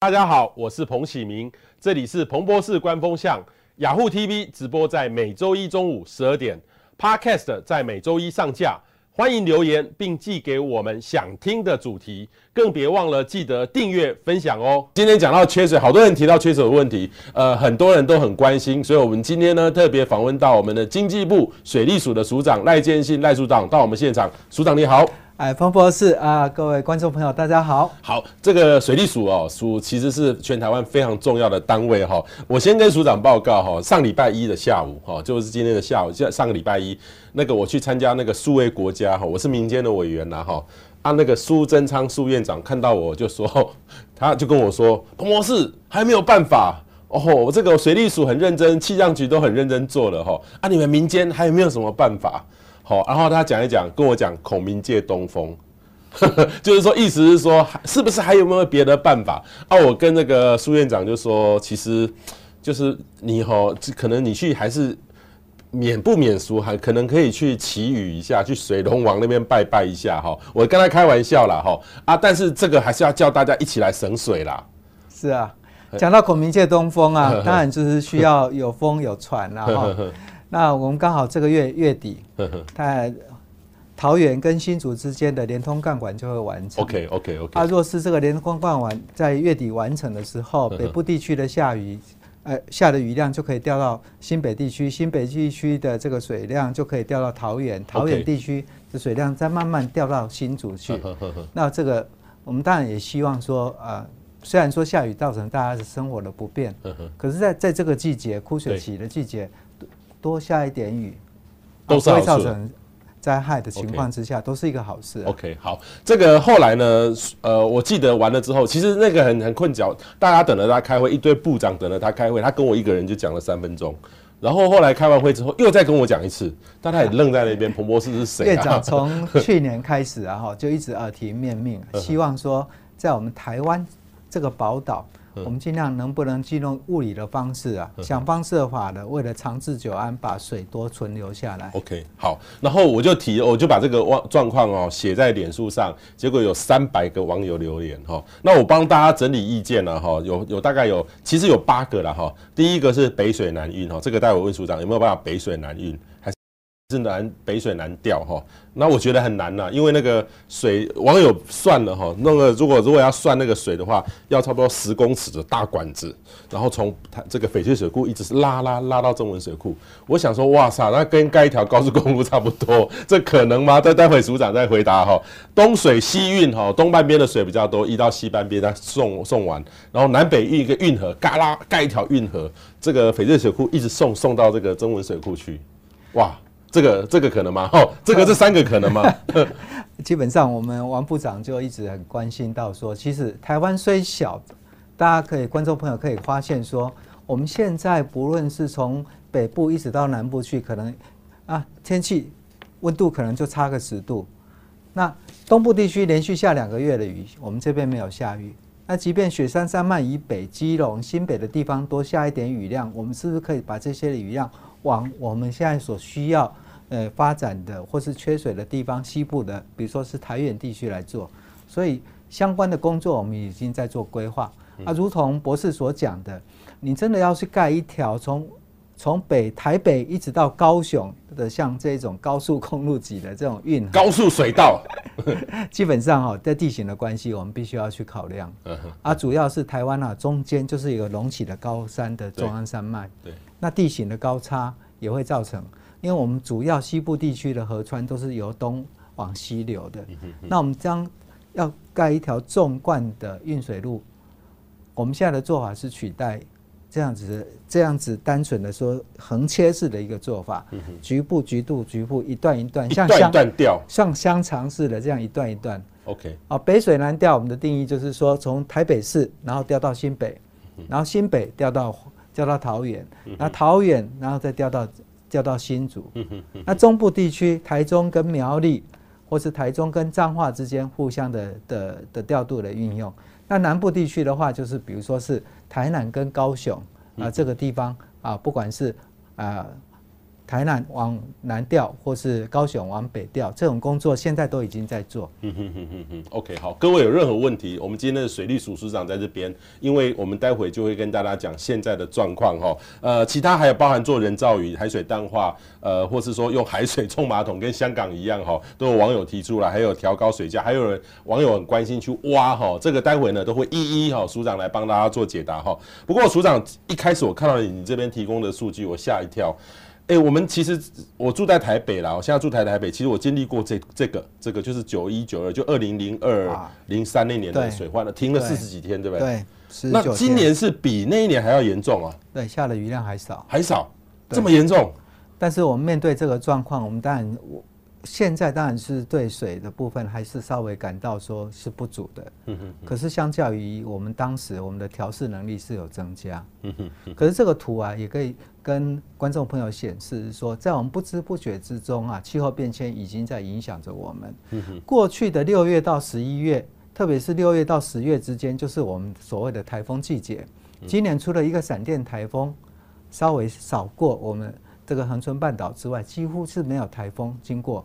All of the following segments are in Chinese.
大家好，我是彭启明，这里是彭博士官风向雅虎 TV 直播，在每周一中午十二点，Podcast 在每周一上架。欢迎留言，并寄给我们想听的主题，更别忘了记得订阅分享哦。今天讲到缺水，好多人提到缺水的问题，呃，很多人都很关心，所以我们今天呢特别访问到我们的经济部水利署的署长赖建信赖署长到我们现场。署长你好。哎，彭博士啊，各位观众朋友，大家好。好，这个水利署哦，署其实是全台湾非常重要的单位哈。我先跟署长报告哈，上礼拜一的下午哈，就是今天的下午，上上个礼拜一，那个我去参加那个数位国家哈，我是民间的委员呐哈。啊，那个苏贞昌苏院长看到我就说，他就跟我说，彭博士还没有办法哦，我这个水利署很认真，气象局都很认真做了哈。啊，你们民间还有没有什么办法？好，然后他讲一讲，跟我讲孔明借东风，就是说，意思是说，是不是还有没有别的办法？啊，我跟那个苏院长就说，其实就是你哈，可能你去还是免不免俗，还可能可以去祈雨一下，去水龙王那边拜拜一下哈。我跟他开玩笑啦哈，啊，但是这个还是要叫大家一起来省水啦。是啊，讲到孔明借东风啊，当然就是需要有风有船啦 哈。那我们刚好这个月月底，它桃园跟新竹之间的连通干管就会完成。OK OK OK。啊，若是这个连通干管在月底完成的时候，北部地区的下雨，呃，下的雨量就可以调到新北地区，新北地区的这个水量就可以调到桃园，桃园地区的水量再慢慢调到新竹去。那这个我们当然也希望说，呃，虽然说下雨造成大家的生活的不便，可是在在这个季节枯水期的季节。多下一点雨，都是会造成灾害的情况之下，都是一个好事。OK，好，这个后来呢，呃，我记得完了之后，其实那个很很困扰，大家等着他开会，一堆部长等着他开会，他跟我一个人就讲了三分钟，然后后来开完会之后又再跟我讲一次，但他也愣在那边。彭博士是谁？院长从去年开始啊，哈，就一直耳提面命，希望说在我们台湾这个宝岛。我们尽量能不能借用物理的方式啊，想方设法的，为了长治久安，把水多存留下来。OK，好，然后我就提，我就把这个状状况哦写在脸书上，结果有三百个网友留言哈。那我帮大家整理意见了哈，有有大概有，其实有八个了哈。第一个是北水南运哈，这个待会问署长有没有办法北水南运，还是？南北水南调哈，那我觉得很难呐，因为那个水网友算了哈，那个如果如果要算那个水的话，要差不多十公尺的大管子，然后从它这个翡翠水库一直是拉拉拉到中文水库。我想说，哇塞，那跟盖一条高速公路 差不多，这可能吗？待待会署长再回答哈。东水西运哈，东半边的水比较多，移到西半边再送送完，然后南北运一个运河，嘎拉盖一条运河，这个翡翠水库一直送送到这个中文水库去，哇。这个这个可能吗？哦，这个这三个可能吗？基本上，我们王部长就一直很关心到说，其实台湾虽小，大家可以观众朋友可以发现说，我们现在不论是从北部一直到南部去，可能啊天气温度可能就差个十度。那东部地区连续下两个月的雨，我们这边没有下雨。那即便雪山山脉以北、基隆、新北的地方多下一点雨量，我们是不是可以把这些的雨量？往我们现在所需要呃发展的或是缺水的地方，西部的，比如说是台远地区来做，所以相关的工作我们已经在做规划。啊，如同博士所讲的，你真的要去盖一条从从北台北一直到高雄的像这种高速公路级的这种运高速水道，基本上哈，在地形的关系，我们必须要去考量。啊，主要是台湾啊，中间就是一个隆起的高山的中央山脉。对。那地形的高差也会造成，因为我们主要西部地区的河川都是由东往西流的。那我们将要盖一条纵贯的运水路，我们现在的做法是取代这样子这样子单纯的说横切式的一个做法，局部局部局部一段一段，像香像香肠似的这样一段一段。OK，啊，北水南调我们的定义就是说从台北市然后调到新北，然后新北调到。调到桃园，那桃园，然后再调到调到新竹。那中部地区，台中跟苗栗，或是台中跟彰化之间互相的的的调度的运用。那南部地区的话，就是比如说是台南跟高雄啊这个地方啊，不管是啊台南往南调，或是高雄往北调，这种工作现在都已经在做。嗯哼哼哼哼，OK，好，各位有任何问题，我们今天的水利署署长在这边，因为我们待会就会跟大家讲现在的状况哈。呃，其他还有包含做人造雨、海水淡化，呃，或是说用海水冲马桶，跟香港一样哈，都有网友提出来，还有调高水价，还有人网友很关心去挖哈，这个待会呢都会一一哈署长来帮大家做解答哈。不过署长一开始我看到你这边提供的数据，我吓一跳。哎、欸，我们其实我住在台北啦，我现在住台台北。其实我经历过这这个这个就是九一九二，就二零零二零三那年的水患了，停了四十几天，对不对？对。那今年是比那一年还要严重啊？对，下的雨量还少，还少，这么严重。但是我们面对这个状况，我们当然我。现在当然是对水的部分还是稍微感到说是不足的，可是相较于我们当时我们的调试能力是有增加，可是这个图啊也可以跟观众朋友显示说，在我们不知不觉之中啊，气候变迁已经在影响着我们。过去的六月到十一月，特别是六月到十月之间，就是我们所谓的台风季节。今年除了一个闪电台风稍微少过我们这个恒春半岛之外，几乎是没有台风经过。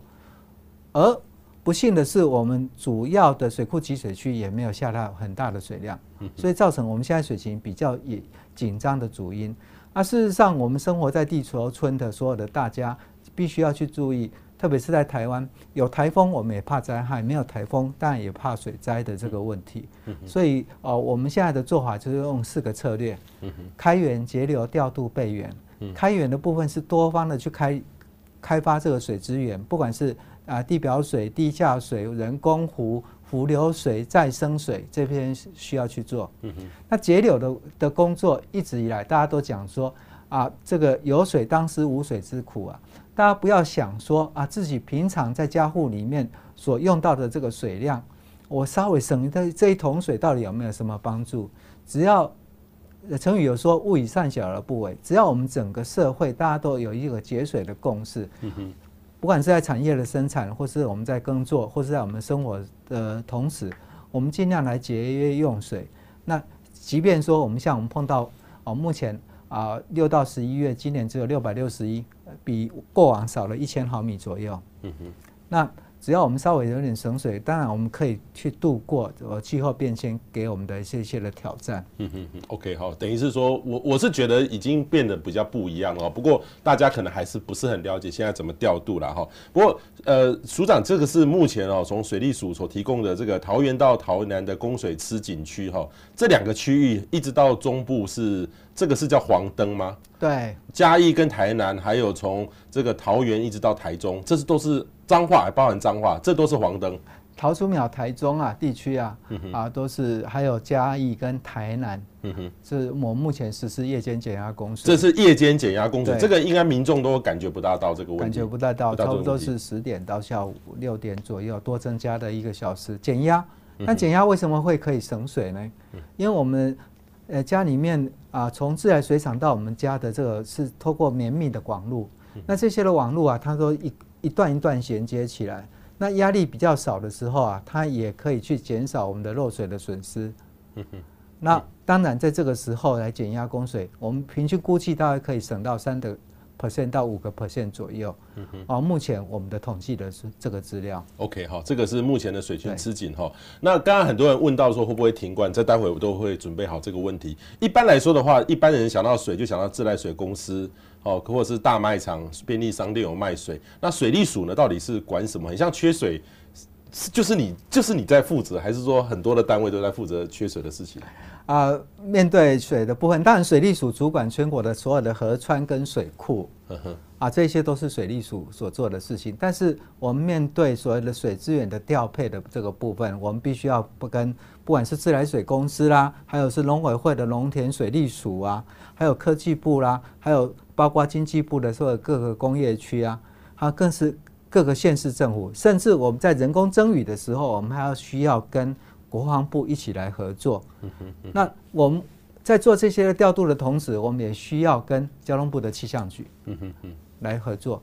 而不幸的是，我们主要的水库集水区也没有下到很大的水量，所以造成我们现在水情比较也紧张的主因。啊，事实上，我们生活在地球村的所有的大家，必须要去注意，特别是在台湾，有台风我们也怕灾害，没有台风当然也怕水灾的这个问题。所以，哦，我们现在的做法就是用四个策略：开源节流、调度备援。开源的部分是多方的去开开发这个水资源，不管是啊，地表水、地下水、人工湖、浮流水、再生水这边需要去做。嗯哼。那节流的的工作一直以来大家都讲说啊，这个有水当思无水之苦啊。大家不要想说啊，自己平常在家户里面所用到的这个水量，我稍微省一这这一桶水到底有没有什么帮助？只要成语有说“勿以善小而不为”，只要我们整个社会大家都有一个节水的共识。不管是在产业的生产，或是我们在耕作，或是在我们生活的同时，我们尽量来节约用水。那即便说我们像我们碰到哦，目前啊六到十一月，今年只有六百六十一，比过往少了一千毫米左右。嗯哼，那。只要我们稍微有点省水，当然我们可以去度过呃气候变迁给我们的一些一些的挑战。嗯哼哼，OK 好，等于是说我我是觉得已经变得比较不一样了。不过大家可能还是不是很了解现在怎么调度了哈。不过呃，署长这个是目前哦，从水利署所提供的这个桃园到桃南的供水吃景区哈，这两个区域一直到中部是这个是叫黄灯吗？对，嘉义跟台南，还有从这个桃园一直到台中，这是都是。彰化还包含彰化，这都是黄灯。桃竹苗、台中啊地区啊，啊都是还有嘉义跟台南，嗯哼，是我目前实施夜间减压供水。这是夜间减压供水，这个应该民众都感觉不大到这个问题。感觉不大到，差不多是十点到下午六点左右多增加的一个小时减压。那减压为什么会可以省水呢？因为我们呃家里面啊，从自来水厂到我们家的这个是透过绵密的网路，那这些的网路啊，它都一。一段一段衔接起来，那压力比较少的时候啊，它也可以去减少我们的漏水的损失。那当然，在这个时候来减压供水，我们平均估计大概可以省到三的 percent 到五个 percent 左右。哦，目前我们的统计的是这个资料。OK，好，这个是目前的水情吃紧哈。那刚刚很多人问到说会不会停灌，这待会我都会准备好这个问题。一般来说的话，一般人想到水就想到自来水公司。哦，或者是大卖场、便利商店有卖水，那水利署呢？到底是管什么？很像缺水，就是你就是你在负责，还是说很多的单位都在负责缺水的事情？啊、呃，面对水的部分，当然水利署主管全国的所有的河川跟水库，啊，这些都是水利署所做的事情。但是我们面对所有的水资源的调配的这个部分，我们必须要不跟不管是自来水公司啦，还有是农委会的农田水利署啊，还有科技部啦，还有。包括经济部的所有各个工业区啊，还有更是各个县市政府，甚至我们在人工增雨的时候，我们还要需要跟国防部一起来合作。那我们在做这些调度的同时，我们也需要跟交通部的气象局来合作。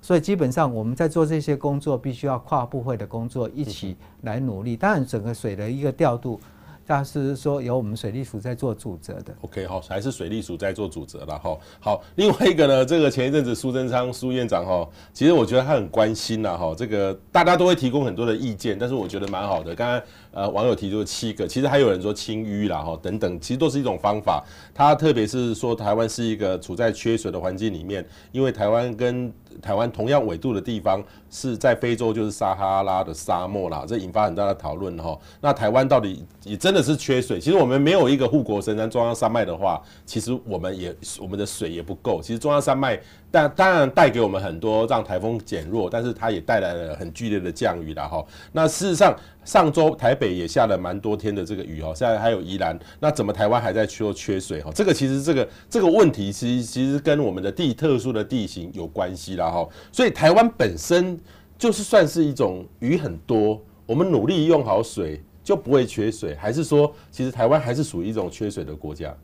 所以基本上我们在做这些工作，必须要跨部会的工作一起来努力。当然，整个水的一个调度。但是说由我们水利署在做主责的。OK，好，还是水利署在做主责了哈。好，另外一个呢，这个前一阵子苏贞昌苏院长哈，其实我觉得他很关心呐哈，这个大家都会提供很多的意见，但是我觉得蛮好的。刚刚呃网友提出七个，其实还有人说清淤啦哈等等，其实都是一种方法。他特别是说台湾是一个处在缺水的环境里面，因为台湾跟台湾同样纬度的地方是在非洲，就是撒哈拉的沙漠啦，这引发很大的讨论哈。那台湾到底也真的是缺水？其实我们没有一个护国神山中央山脉的话，其实我们也我们的水也不够。其实中央山脉但当然带给我们很多让台风减弱，但是它也带来了很剧烈的降雨了哈。那事实上上周台北也下了蛮多天的这个雨哦，现在还有宜兰，那怎么台湾还在说缺水哈？这个其实这个这个问题其实其实跟我们的地特殊的地形有关系了。哈，所以台湾本身就是算是一种雨很多，我们努力用好水就不会缺水，还是说其实台湾还是属于一种缺水的国家？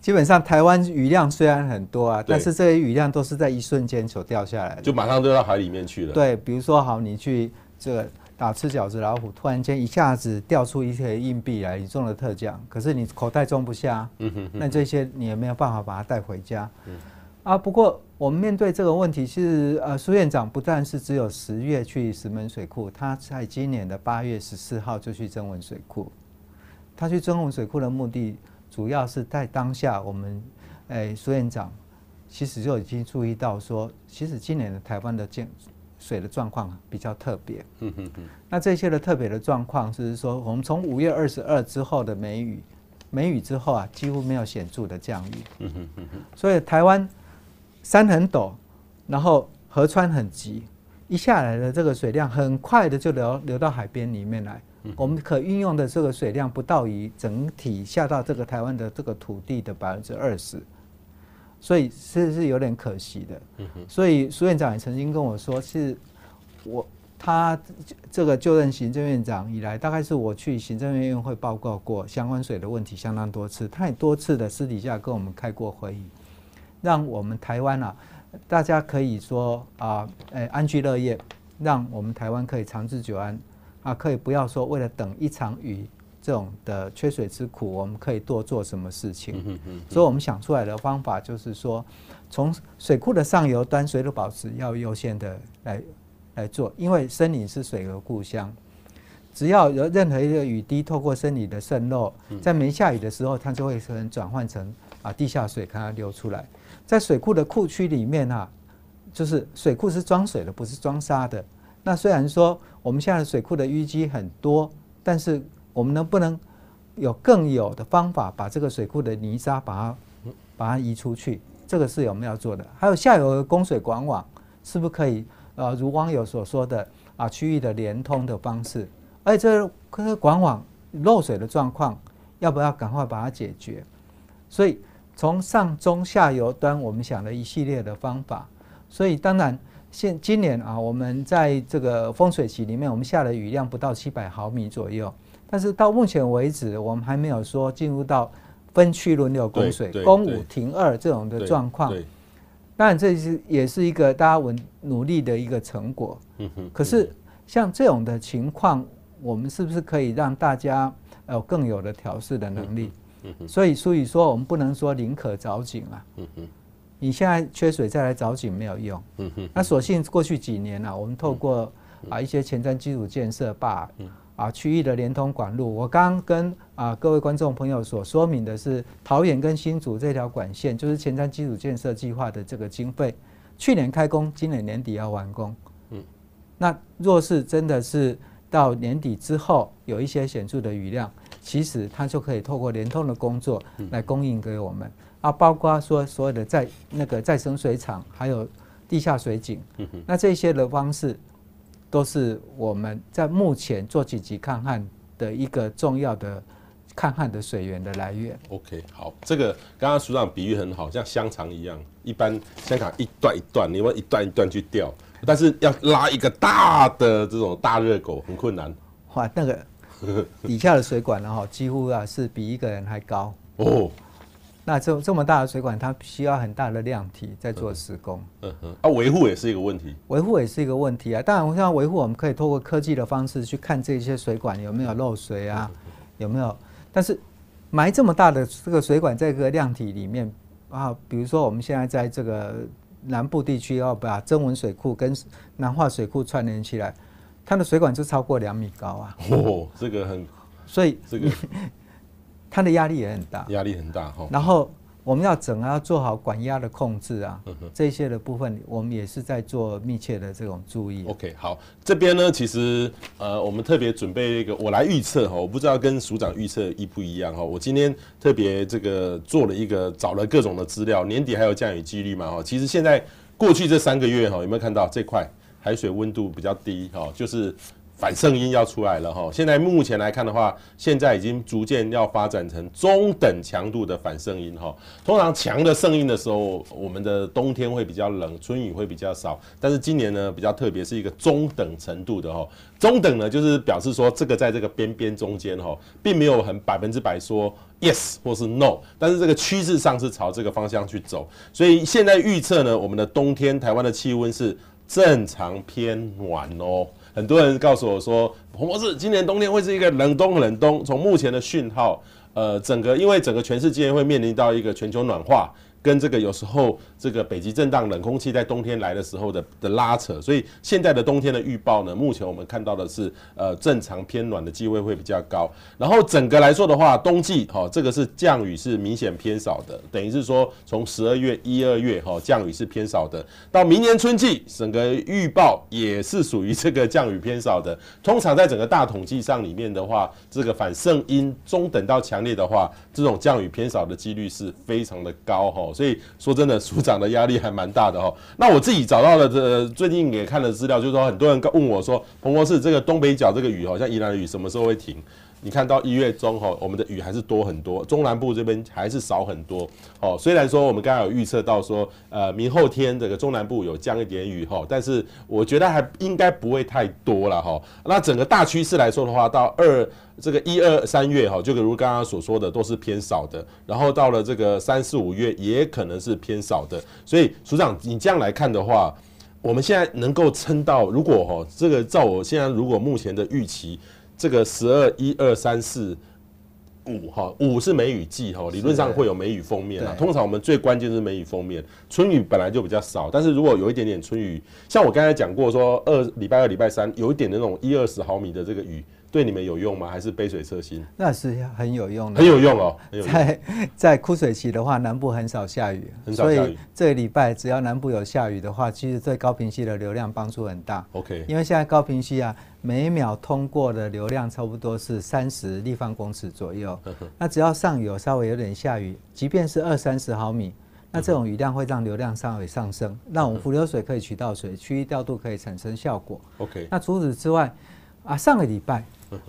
基本上台湾雨量虽然很多啊，但是这些雨量都是在一瞬间所掉下来的，就马上就到海里面去了。对，比如说好，你去这个打吃饺子老虎，突然间一下子掉出一些硬币来，你中了特奖，可是你口袋装不下，嗯哼，那这些你也没有办法把它带回家。嗯啊，不过我们面对这个问题，是呃，苏院长不但是只有十月去石门水库，他在今年的八月十四号就去增文水库。他去增文水库的目的，主要是在当下我们，哎，苏院长其实就已经注意到说，其实今年的台湾的建水的状况比较特别。嗯嗯嗯。那这些的特别的状况，就是说，我们从五月二十二之后的梅雨，梅雨之后啊，几乎没有显著的降雨。嗯哼嗯哼。所以台湾。山很陡，然后河川很急，一下来的这个水量很快的就流流到海边里面来。我们可运用的这个水量不到于整体下到这个台湾的这个土地的百分之二十，所以是是有点可惜的。所以苏院长也曾经跟我说，是我他这个就任行政院长以来，大概是我去行政院院会报告过相关水的问题相当多次，他也多次的私底下跟我们开过会议。让我们台湾啊，大家可以说啊，诶，安居乐业，让我们台湾可以长治久安啊，可以不要说为了等一场雨这种的缺水之苦，我们可以多做什么事情。所以我们想出来的方法就是说，从水库的上游端水土保持要优先的来来做，因为森林是水的故乡，只要有任何一个雨滴透过森林的渗漏，在没下雨的时候，它就会成转换成啊地下水，看它流出来。在水库的库区里面啊，就是水库是装水的，不是装沙的。那虽然说我们现在水库的淤积很多，但是我们能不能有更有的方法把这个水库的泥沙把它把它移出去？这个是我们要做的。还有下游的供水管网，是不是可以呃，如网友所说的啊，区域的连通的方式？而且这个管网漏水的状况，要不要赶快把它解决？所以。从上中下游端，我们想了一系列的方法，所以当然现今年啊，我们在这个风水期里面，我们下的雨量不到七百毫米左右，但是到目前为止，我们还没有说进入到分区轮流供水、供五停二这种的状况。当然这是也是一个大家稳努力的一个成果。可是像这种的情况，我们是不是可以让大家有更有的调试的能力？所以，所以说，我们不能说宁可早井啊。你现在缺水再来找井没有用。嗯哼那所幸过去几年啊，我们透过啊一些前瞻基础建设，把啊区域的连通管路，我刚刚跟啊各位观众朋友所说明的是，桃园跟新竹这条管线，就是前瞻基础建设计划的这个经费，去年开工，今年年底要完工。嗯那若是真的是到年底之后有一些显著的雨量。其实它就可以透过连通的工作来供应给我们啊，包括说所有的在那个再生水厂，还有地下水井，那这些的方式都是我们在目前做紧急抗旱的一个重要的抗旱的水源的来源。OK，好，这个刚刚署长比喻很好，像香肠一样，一般香肠一段一段，你要一段一段去吊，但是要拉一个大的这种大热狗很困难。哇，那个。底下的水管呢，哈，几乎啊是比一个人还高哦。那这这么大的水管，它需要很大的量体在做施工。嗯哼，啊，维护也是一个问题。维护也是一个问题啊。当然，我想维护，我们可以透过科技的方式去看这些水管有没有漏水啊，有没有但是埋这么大的这个水管在这个量体里面啊，比如说我们现在在这个南部地区要把增文水库跟南化水库串联起来，它的水管就超过两米高啊。哦，这个很，所以这个 它的压力也很大，压力很大哈。然后。我们要整啊要做好管压的控制啊，这些的部分我们也是在做密切的这种注意。OK，好，这边呢，其实呃，我们特别准备一个，我来预测哈，我不知道跟署长预测一不一样哈。我今天特别这个做了一个，找了各种的资料，年底还有降雨几率嘛哈。其实现在过去这三个月哈，有没有看到这块海水温度比较低哈，就是。反圣婴要出来了哈，现在目前来看的话，现在已经逐渐要发展成中等强度的反圣婴哈。通常强的圣婴的时候，我们的冬天会比较冷，春雨会比较少。但是今年呢，比较特别，是一个中等程度的哈。中等呢，就是表示说这个在这个边边中间哈，并没有很百分之百说 yes 或是 no，但是这个趋势上是朝这个方向去走。所以现在预测呢，我们的冬天台湾的气温是正常偏暖哦。很多人告诉我说，彭博士，今年冬天会是一个冷冬冷冬。从目前的讯号，呃，整个因为整个全世界会面临到一个全球暖化。跟这个有时候这个北极震荡冷空气在冬天来的时候的的拉扯，所以现在的冬天的预报呢，目前我们看到的是呃正常偏暖的机会会比较高。然后整个来说的话，冬季哈这个是降雨是明显偏少的，等于是说从十二月一二月哈降雨是偏少的，到明年春季整个预报也是属于这个降雨偏少的。通常在整个大统计上里面的话，这个反圣音中等到强烈的话，这种降雨偏少的几率是非常的高哈。所以说真的，涨的压力还蛮大的哈。那我自己找到了这最近也看了资料，就是说很多人问我说，彭博士这个东北角这个雨好像宜兰的雨什么时候会停？你看到一月中哈，我们的雨还是多很多，中南部这边还是少很多。哦，虽然说我们刚刚有预测到说，呃，明后天这个中南部有降一点雨哈，但是我觉得还应该不会太多了哈。那整个大趋势来说的话，到二这个一二三月哈，就如刚刚所说的都是偏少的，然后到了这个三四五月也可能是偏少的。所以署长，你这样来看的话，我们现在能够撑到，如果哈这个照我现在如果目前的预期。这个十二一二三四五哈，五是梅雨季哈，理论上会有梅雨封面啊。通常我们最关键是梅雨封面，春雨本来就比较少，但是如果有一点点春雨，像我刚才讲过说，二礼拜二礼拜三有一点那种一二十毫米的这个雨。对你们有用吗？还是杯水车薪？那是很有用的，很有用哦。在在枯水期的话，南部很少下雨，很少下雨。所以这个礼拜只要南部有下雨的话，其实对高屏溪的流量帮助很大。OK，因为现在高屏溪啊，每秒通过的流量差不多是三十立方公尺左右。那只要上游稍微有点下雨，即便是二三十毫米，那这种雨量会让流量稍微上升，那我们浮流水可以取到水，区域调度可以产生效果。OK，那除此之外啊，上个礼拜。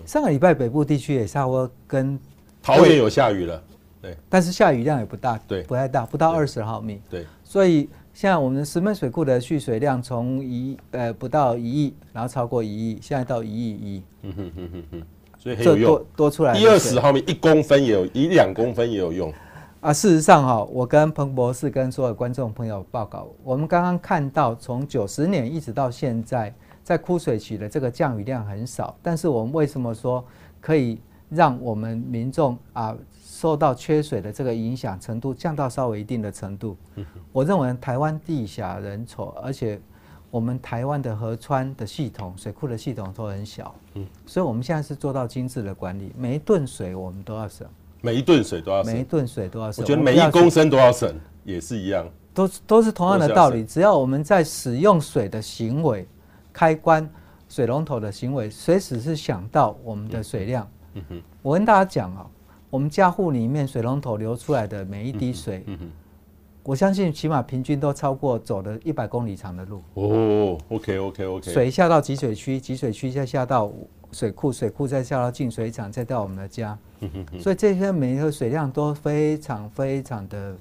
上个礼拜北部地区也差不多跟桃园有下雨了，对，但是下雨量也不大，对，不太大，不到二十毫米，对，所以现在我们石门水库的蓄水量从一呃不到一亿，然后超过一亿，现在到一亿一，嗯哼哼哼哼，所以很有用，多多出来一二十毫米一公分也有，一两公分也有用。啊。事实上哈，我跟彭博士跟所有观众朋友报告，我们刚刚看到从九十年一直到现在。在枯水期的这个降雨量很少，但是我们为什么说可以让我们民众啊受到缺水的这个影响程度降到稍微一定的程度？我认为台湾地狭人稠，而且我们台湾的河川的系统、水库的系统都很小，所以我们现在是做到精致的管理，每一吨水我们都要省，每一吨水都要省，每一吨水都要省，我觉得每一公升都要省，也是一样，都都是同样的道理，只要我们在使用水的行为。开关水龙头的行为，随时是想到我们的水量。我跟大家讲啊，我们家户里面水龙头流出来的每一滴水，我相信起码平均都超过走了一百公里长的路。哦，OK OK OK。水下到集水区，集水区再下到水库，水库再下到净水厂，再到我们的家。所以这些每一个水量都非常非常的。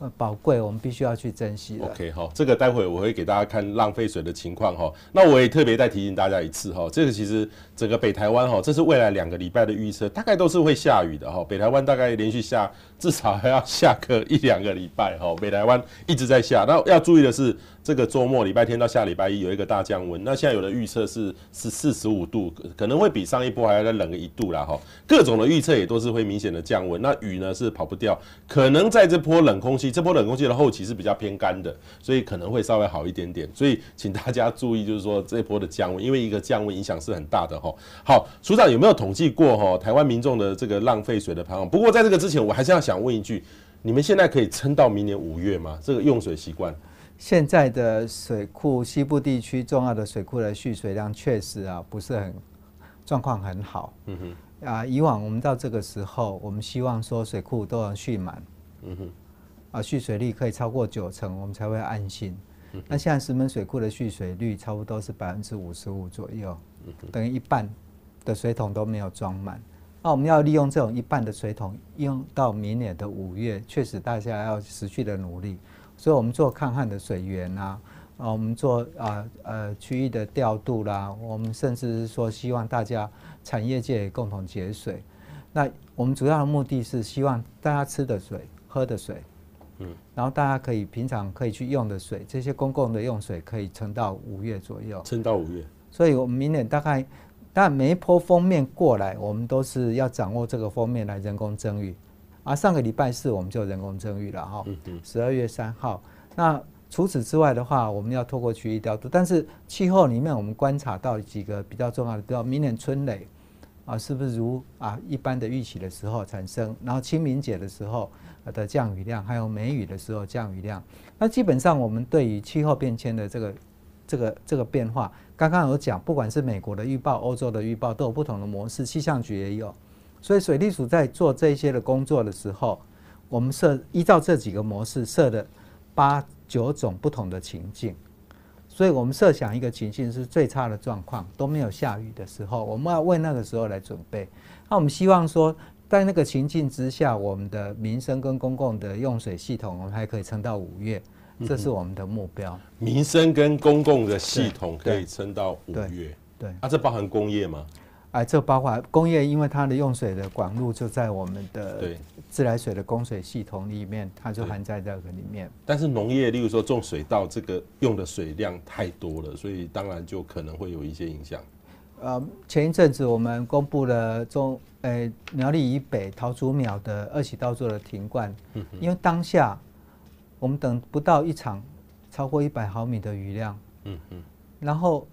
呃，宝贵，我们必须要去珍惜。OK，好，这个待会我会给大家看浪费水的情况哈。那我也特别再提醒大家一次哈，这个其实整个北台湾哈，这是未来两个礼拜的预测，大概都是会下雨的哈。北台湾大概连续下至少还要下个一两个礼拜哈。北台湾一直在下，那要注意的是，这个周末礼拜天到下礼拜一有一个大降温。那现在有的预测是是四十五度，可能会比上一波还要再冷个一度啦哈。各种的预测也都是会明显的降温。那雨呢是跑不掉，可能在这波冷空气，这波冷空气的后期是比较偏干的，所以可能会稍微好一点点。所以请大家注意，就是说这波的降温，因为一个降温影响是很大的哈。好，署长有没有统计过哈台湾民众的这个浪费水的排放？不过在这个之前，我还是要想问一句。你们现在可以撑到明年五月吗？这个用水习惯，现在的水库西部地区重要的水库的蓄水量确实啊不是很状况很好。嗯哼，啊，以往我们到这个时候，我们希望说水库都能蓄满。嗯哼，啊，蓄水率可以超过九成，我们才会安心。那现在石门水库的蓄水率差不多是百分之五十五左右，等于一半的水桶都没有装满。那我们要利用这种一半的水桶，用到明年的五月，确实大家要持续的努力。所以，我们做抗旱的水源啊，啊，我们做啊呃区域的调度啦，我们甚至是说希望大家产业界也共同节水。那我们主要的目的是希望大家吃的水、喝的水，嗯，然后大家可以平常可以去用的水，这些公共的用水可以撑到五月左右。撑到五月。所以我们明年大概。但每一波封面过来，我们都是要掌握这个封面来人工增雨。啊，上个礼拜四我们就人工增雨了哈，十二月三号。那除此之外的话，我们要透过区域调度。但是气候里面我们观察到几个比较重要的，比如明年春雷啊，是不是如啊一般的预期的时候产生？然后清明节的时候的降雨量，还有梅雨的时候降雨量。那基本上我们对于气候变迁的这个。这个这个变化，刚刚有讲，不管是美国的预报、欧洲的预报，都有不同的模式，气象局也有。所以水利署在做这些的工作的时候，我们设依照这几个模式设的八九种不同的情境。所以我们设想一个情境是最差的状况，都没有下雨的时候，我们要为那个时候来准备。那我们希望说，在那个情境之下，我们的民生跟公共的用水系统，我们还可以撑到五月。这是我们的目标，民生跟公共的系统可以撑到五月。对，对啊，这包含工业吗？哎，这包括工业，因为它的用水的管路就在我们的自来水的供水系统里面，它就含在这个里面。但是农业，例如说种水稻，这个用的水量太多了，所以当然就可能会有一些影响。呃，前一阵子我们公布了中，呃，苗栗以北桃竹苗的二期稻作的停灌，嗯因为当下。我们等不到一场超过一百毫米的雨量，嗯嗯，然后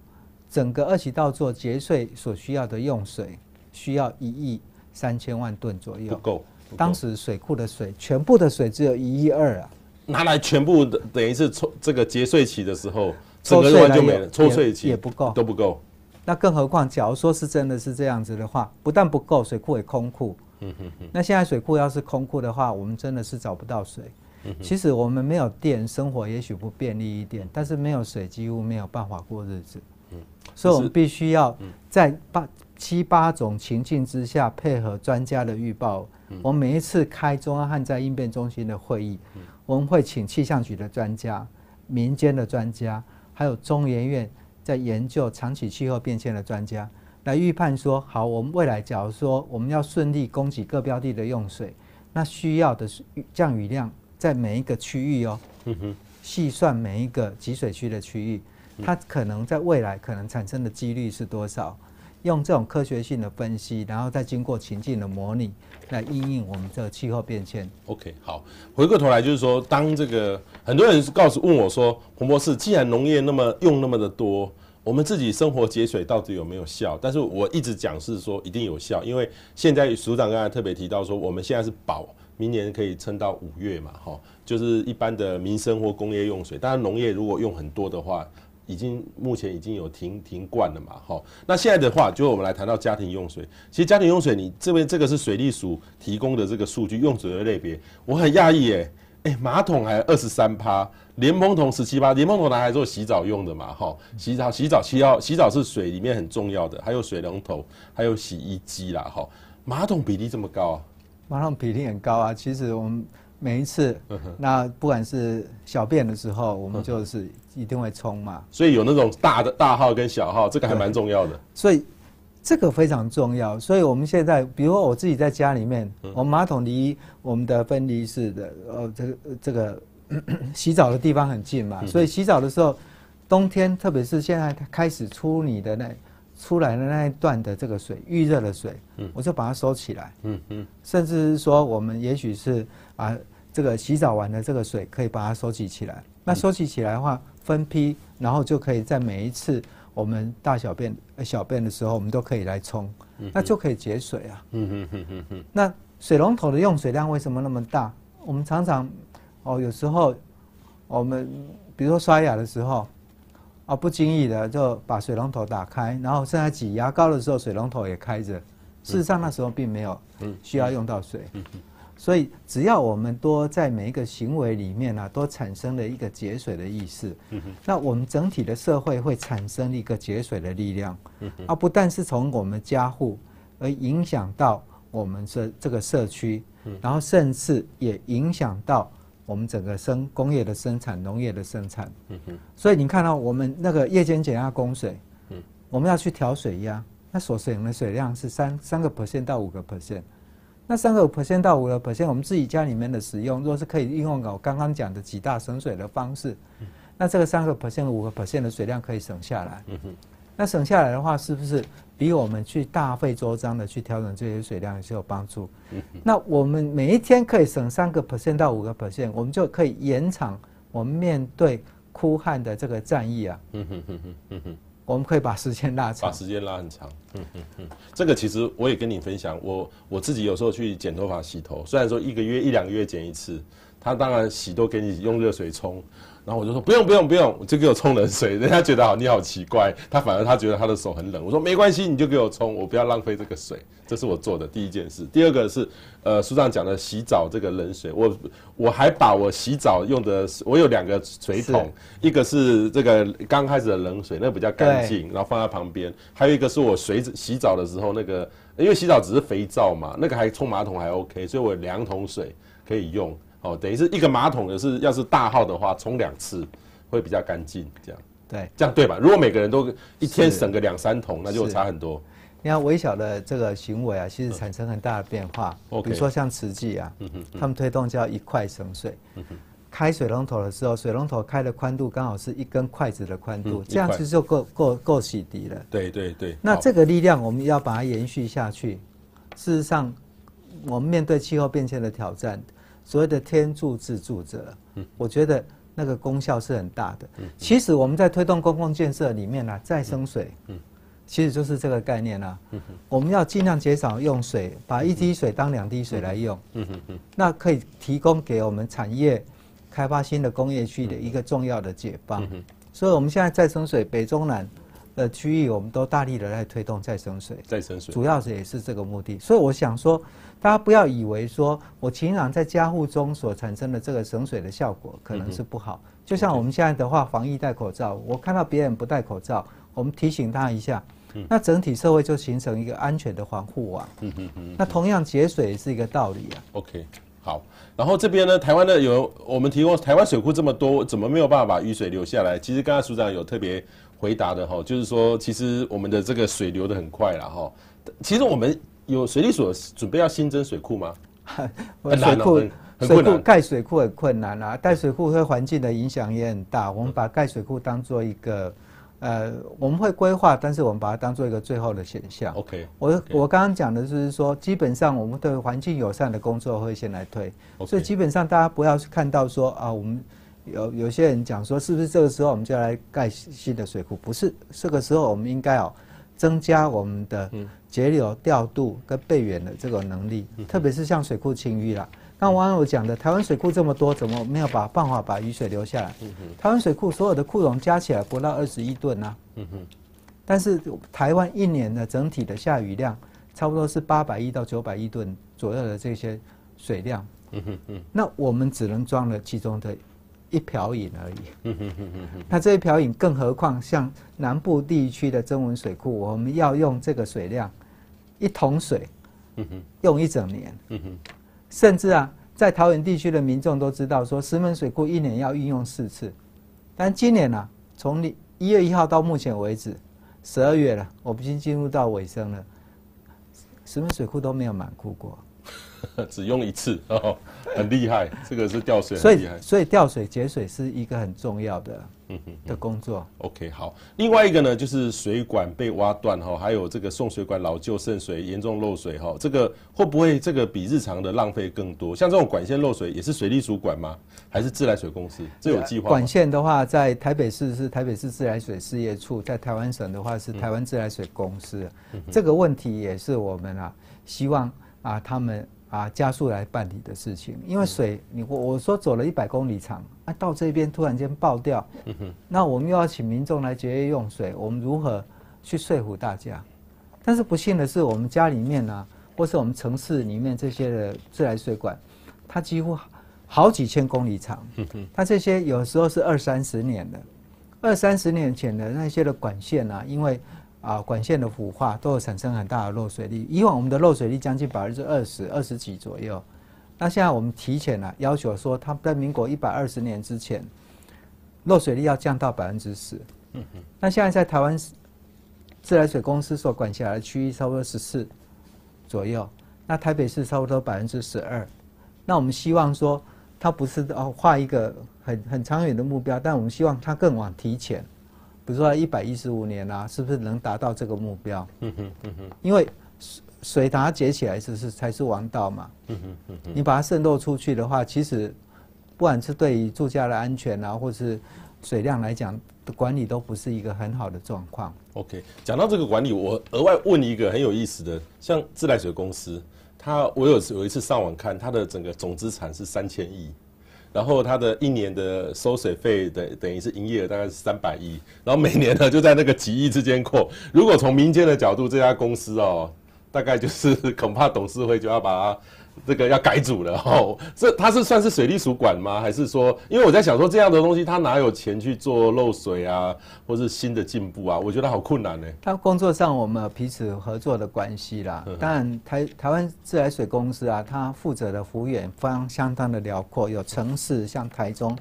整个二期稻作节税所需要的用水需要一亿三千万吨左右，不够。当时水库的水全部的水只有一亿二啊，拿来全部的等于是抽这个节税期的时候，整个完就没了，抽税期也不够，都不够。那更何况，假如说是真的是这样子的话，不但不够，水库也空库。嗯哼哼。那现在水库要是空库的话，我们真的是找不到水。其实我们没有电，生活也许不便利一点，但是没有水，几乎没有办法过日子。所以我们必须要在八七八种情境之下，配合专家的预报。我们每一次开中央旱灾应变中心的会议，我们会请气象局的专家、民间的专家，还有中研院在研究长期气候变迁的专家来预判说：好，我们未来假如说我们要顺利供给各标的的用水，那需要的降雨量。在每一个区域哦，细算每一个集水区的区域，它可能在未来可能产生的几率是多少？用这种科学性的分析，然后再经过情境的模拟，来因应我们这个气候变迁。OK，好，回过头来就是说，当这个很多人告诉问我说，彭博士，既然农业那么用那么的多，我们自己生活节水到底有没有效？但是我一直讲是说一定有效，因为现在署长刚才特别提到说，我们现在是保。明年可以撑到五月嘛？哈，就是一般的民生或工业用水。当然，农业如果用很多的话，已经目前已经有停停灌了嘛？哈，那现在的话，就我们来谈到家庭用水。其实家庭用水，你这边这个是水利署提供的这个数据，用水的类别，我很讶异耶。哎，马桶还二十三趴，莲蓬桶十七趴，莲蓬桶拿来做洗澡用的嘛？哈，洗澡洗澡需要洗澡是水里面很重要的，还有水龙头，还有洗衣机啦。哈，马桶比例这么高？马桶比例很高啊！其实我们每一次，那不管是小便的时候，我们就是一定会冲嘛。所以有那种大的大号跟小号，这个还蛮重要的。所以这个非常重要。所以我们现在，比如说我自己在家里面，我们马桶离我们的分离式的呃这个这个 洗澡的地方很近嘛，所以洗澡的时候，冬天特别是现在开始出你的那出来的那一段的这个水，预热的水，我就把它收起来，嗯嗯，甚至是说我们也许是啊，这个洗澡完的这个水可以把它收集起来，那收集起来的话分批，然后就可以在每一次我们大小便小便的时候，我们都可以来冲，那就可以节水啊，嗯嗯嗯嗯嗯，那水龙头的用水量为什么那么大？我们常常。哦，有时候我们比如说刷牙的时候，啊，不经意的就把水龙头打开，然后正在挤牙膏的时候，水龙头也开着。事实上那时候并没有需要用到水，所以只要我们多在每一个行为里面呢、啊，都产生了一个节水的意识，那我们整体的社会会产生一个节水的力量，啊，不但是从我们家户而影响到我们这这个社区，然后甚至也影响到。我们整个生工业的生产、农业的生产，嗯哼，所以你看到我们那个夜间减压供水，嗯，我们要去调水压，那所使用的水量是三三个 percent 到五个 percent，那三个 percent 到五个 percent，我们自己家里面的使用，若是可以应用我刚刚讲的几大省水的方式，那这个三个 percent、五个 percent 的水量可以省下来，嗯哼，那省下来的话，是不是？比我们去大费周章的去调整这些水量也是有帮助。那我们每一天可以省三个 percent 到五个 percent，我们就可以延长我们面对枯旱的这个战役啊。嗯哼哼哼哼哼，我们可以把时间拉长，把时间拉很长。这个其实我也跟你分享，我我自己有时候去剪头发、洗头，虽然说一个月一两个月剪一次，他当然洗都给你用热水冲。然后我就说不用不用不用，就给我冲冷水。人家觉得好，你好奇怪，他反而他觉得他的手很冷。我说没关系，你就给我冲，我不要浪费这个水。这是我做的第一件事。第二个是，呃，书上讲的洗澡这个冷水，我我还把我洗澡用的，我有两个水桶，一个是这个刚开始的冷水，那个比较干净，然后放在旁边。还有一个是我水洗澡的时候那个，因为洗澡只是肥皂嘛，那个还冲马桶还 OK，所以我有两桶水可以用。哦，等于是一个马桶的是，要是大号的话，冲两次会比较干净，这样。对，这样对吧？如果每个人都一天省个两三桶，那就差很多。你看微小的这个行为啊，其实产生很大的变化。嗯、比如说像慈济啊，嗯、他们推动叫一块省水。嗯、开水龙头的时候，水龙头开的宽度刚好是一根筷子的宽度，嗯、这样子就够够够洗涤了。对对对。那这个力量我们要把它延续下去。事实上，我们面对气候变迁的挑战。所谓的天助自助者，我觉得那个功效是很大的。其实我们在推动公共建设里面呢，再生水，其实就是这个概念啊。我们要尽量减少用水，把一滴水当两滴水来用。那可以提供给我们产业开发新的工业区的一个重要的解放。所以我们现在再生水北中南的区域，我们都大力的来推动再生水。再生水主要是也是这个目的。所以我想说。大家不要以为说，我晴朗在家户中所产生的这个省水的效果可能是不好。就像我们现在的话，防疫戴口罩，我看到别人不戴口罩，我们提醒他一下，那整体社会就形成一个安全的防护网。那同样节水也是一个道理啊。OK，好。然后这边呢，台湾的有我们提供台湾水库这么多，怎么没有办法把雨水留下来？其实刚才署长有特别回答的哈，就是说其实我们的这个水流得很快了哈。其实我们。有水利所准备要新增水库吗？水库水库盖水库很困难啊，盖水库对环境的影响也很大。我们把盖水库当做一个，呃，我们会规划，但是我们把它当做一个最后的选项。OK，我我刚刚讲的就是说，基本上我们对环境友善的工作会先来推，所以基本上大家不要去看到说啊，我们有有些人讲说，是不是这个时候我们就要来盖新的水库？不是，这个时候我们应该哦。增加我们的节流调度跟备源的这个能力，特别是像水库清淤啦。刚网友讲的，台湾水库这么多，怎么没有把办法把雨水留下来？台湾水库所有的库容加起来不到二十亿吨呐。但是台湾一年的整体的下雨量，差不多是八百亿到九百亿吨左右的这些水量。那我们只能装了其中的。一瓢饮而已。那这一瓢饮，更何况像南部地区的增文水库，我们要用这个水量，一桶水，用一整年。甚至啊，在桃园地区的民众都知道，说石门水库一年要运用四次。但今年呢、啊，从一月一号到目前为止，十二月了，我们已经进入到尾声了，石门水库都没有满库过。只用一次哦，很厉害，这个是吊水所以。所以吊水节水是一个很重要的的工作。OK，好，另外一个呢，就是水管被挖断哈，还有这个送水管老旧渗水，严重漏水哈，这个会不会这个比日常的浪费更多？像这种管线漏水也是水利署管吗？还是自来水公司？这有计划？管线的话，在台北市是台北市自来水事业处，在台湾省的话是台湾自来水公司。嗯、这个问题也是我们啊，希望啊他们啊加速来办理的事情。因为水，你我我说走了一百公里长，啊到这边突然间爆掉，那我们又要请民众来节约用水，我们如何去说服大家？但是不幸的是，我们家里面呢、啊，或是我们城市里面这些的自来水管，它几乎。好几千公里长，它这些有时候是二三十年的，二三十年前的那些的管线啊，因为啊管线的腐化，都会产生很大的漏水率。以往我们的漏水率将近百分之二十、二十几左右，那现在我们提前了、啊、要求说，它在民国一百二十年之前，漏水率要降到百分之十。嗯那现在在台湾自来水公司所管辖的区域，差不多十四左右，那台北市差不多百分之十二。那我们希望说。它不是哦，画一个很很长远的目标，但我们希望它更往提前，比如说一百一十五年啊，是不是能达到这个目标？嗯哼嗯哼，因为水水把它结起来是是才是王道嘛。嗯哼嗯哼，你把它渗漏出去的话，其实不管是对于住家的安全啊，或是水量来讲的管理，都不是一个很好的状况。OK，讲到这个管理，我额外问一个很有意思的，像自来水公司。它我有有一次上网看，它的整个总资产是三千亿，然后他的一年的收水费等等于是营业额大概是三百亿，然后每年呢就在那个几亿之间扩。如果从民间的角度，这家公司哦，大概就是恐怕董事会就要把它。这个要改组了哦，这它是算是水利署管吗？还是说，因为我在想说这样的东西，他哪有钱去做漏水啊，或是新的进步啊？我觉得好困难呢。他工作上我们有彼此合作的关系啦。当然，台台湾自来水公司啊，它负责的幅员方相当的辽阔，有城市像台中、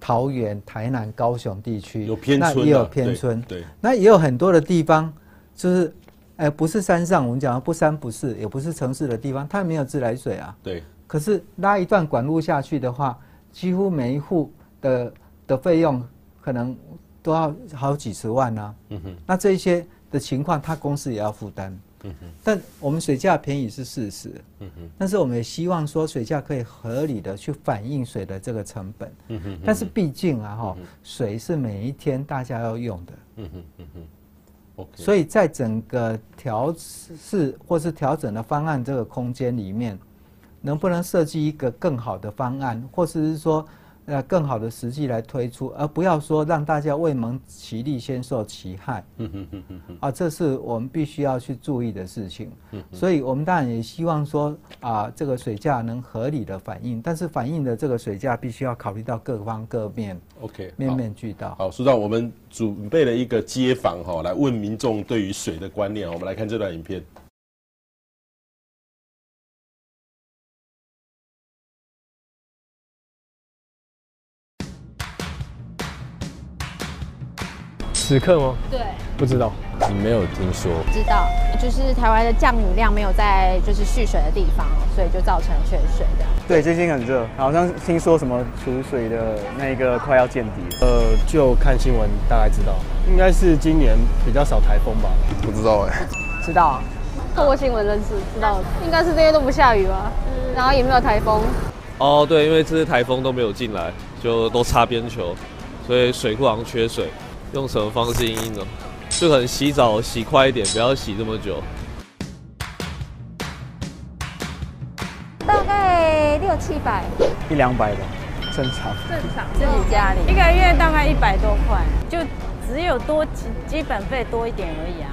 桃园、台南、高雄地区，有偏村，那也有偏村，对，对那也有很多的地方就是。哎，不是山上，我们讲不山不是，也不是城市的地方，它没有自来水啊。对。可是拉一段管路下去的话，几乎每一户的的费用可能都要好几十万呢、啊。嗯哼。那这些的情况，它公司也要负担。嗯哼。但我们水价便宜是事实。嗯哼。但是我们也希望说，水价可以合理的去反映水的这个成本。嗯哼。但是毕竟啊，哈，水是每一天大家要用的。嗯哼。嗯哼。所以在整个调试或是调整的方案这个空间里面，能不能设计一个更好的方案，或者是说，呃，更好的实际来推出，而不要说让大家未蒙其利先受其害。嗯嗯嗯嗯嗯。啊，这是我们必须要去注意的事情。嗯。所以我们当然也希望说，啊，这个水价能合理的反映，但是反映的这个水价必须要考虑到各方各面。OK。面面俱到。好，苏长，我们准备了一个街访哈，来问民众对于水的观念。我们来看这段影片。此刻吗？对，不知道，你没有听说？知道，就是台湾的降雨量没有在就是蓄水的地方，所以就造成缺水这样。对，最近很热，好像听说什么储水的那个快要见底。呃，就看新闻大概知道，应该是今年比较少台风吧？不知道哎、欸，知道啊，透过新闻认识，知道应该是这些都不下雨吧？嗯，然后也没有台风。哦，对，因为这些台风都没有进来，就都擦边球，所以水库好像缺水。用什么方式因应呢？就可能洗澡洗快一点，不要洗这么久。大概六七百，一两百吧，正常。正常。自己家里一个月大概一百多块，就只有多基基本费多一点而已啊。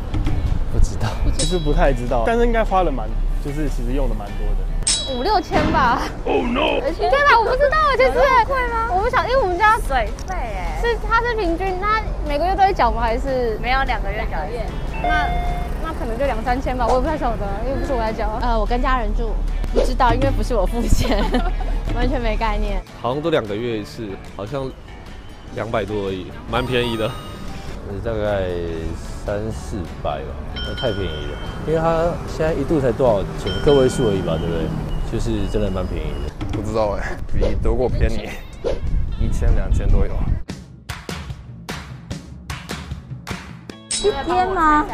不知道，其实不太知道，但是应该花了蛮，就是其实用的蛮多的。五六千吧。Oh no！天哪，我不知道，其实会吗？我不想，因为我们家水费哎，是它是平均，它每个月都会缴吗？还是没有两个月缴？那那可能就两三千吧，我也不太晓得，因为不是我来缴。呃，我跟家人住，不知道，因为不是我付钱，完全没概念。好像都两个月一次，好像两百多而已，蛮便宜的。大概三四百吧，那太便宜了，因为它现在一度才多少钱？个位数而已吧，对不对？就是真的蛮便宜的。不知道哎，比德国便宜，一千两千都有。一天吗？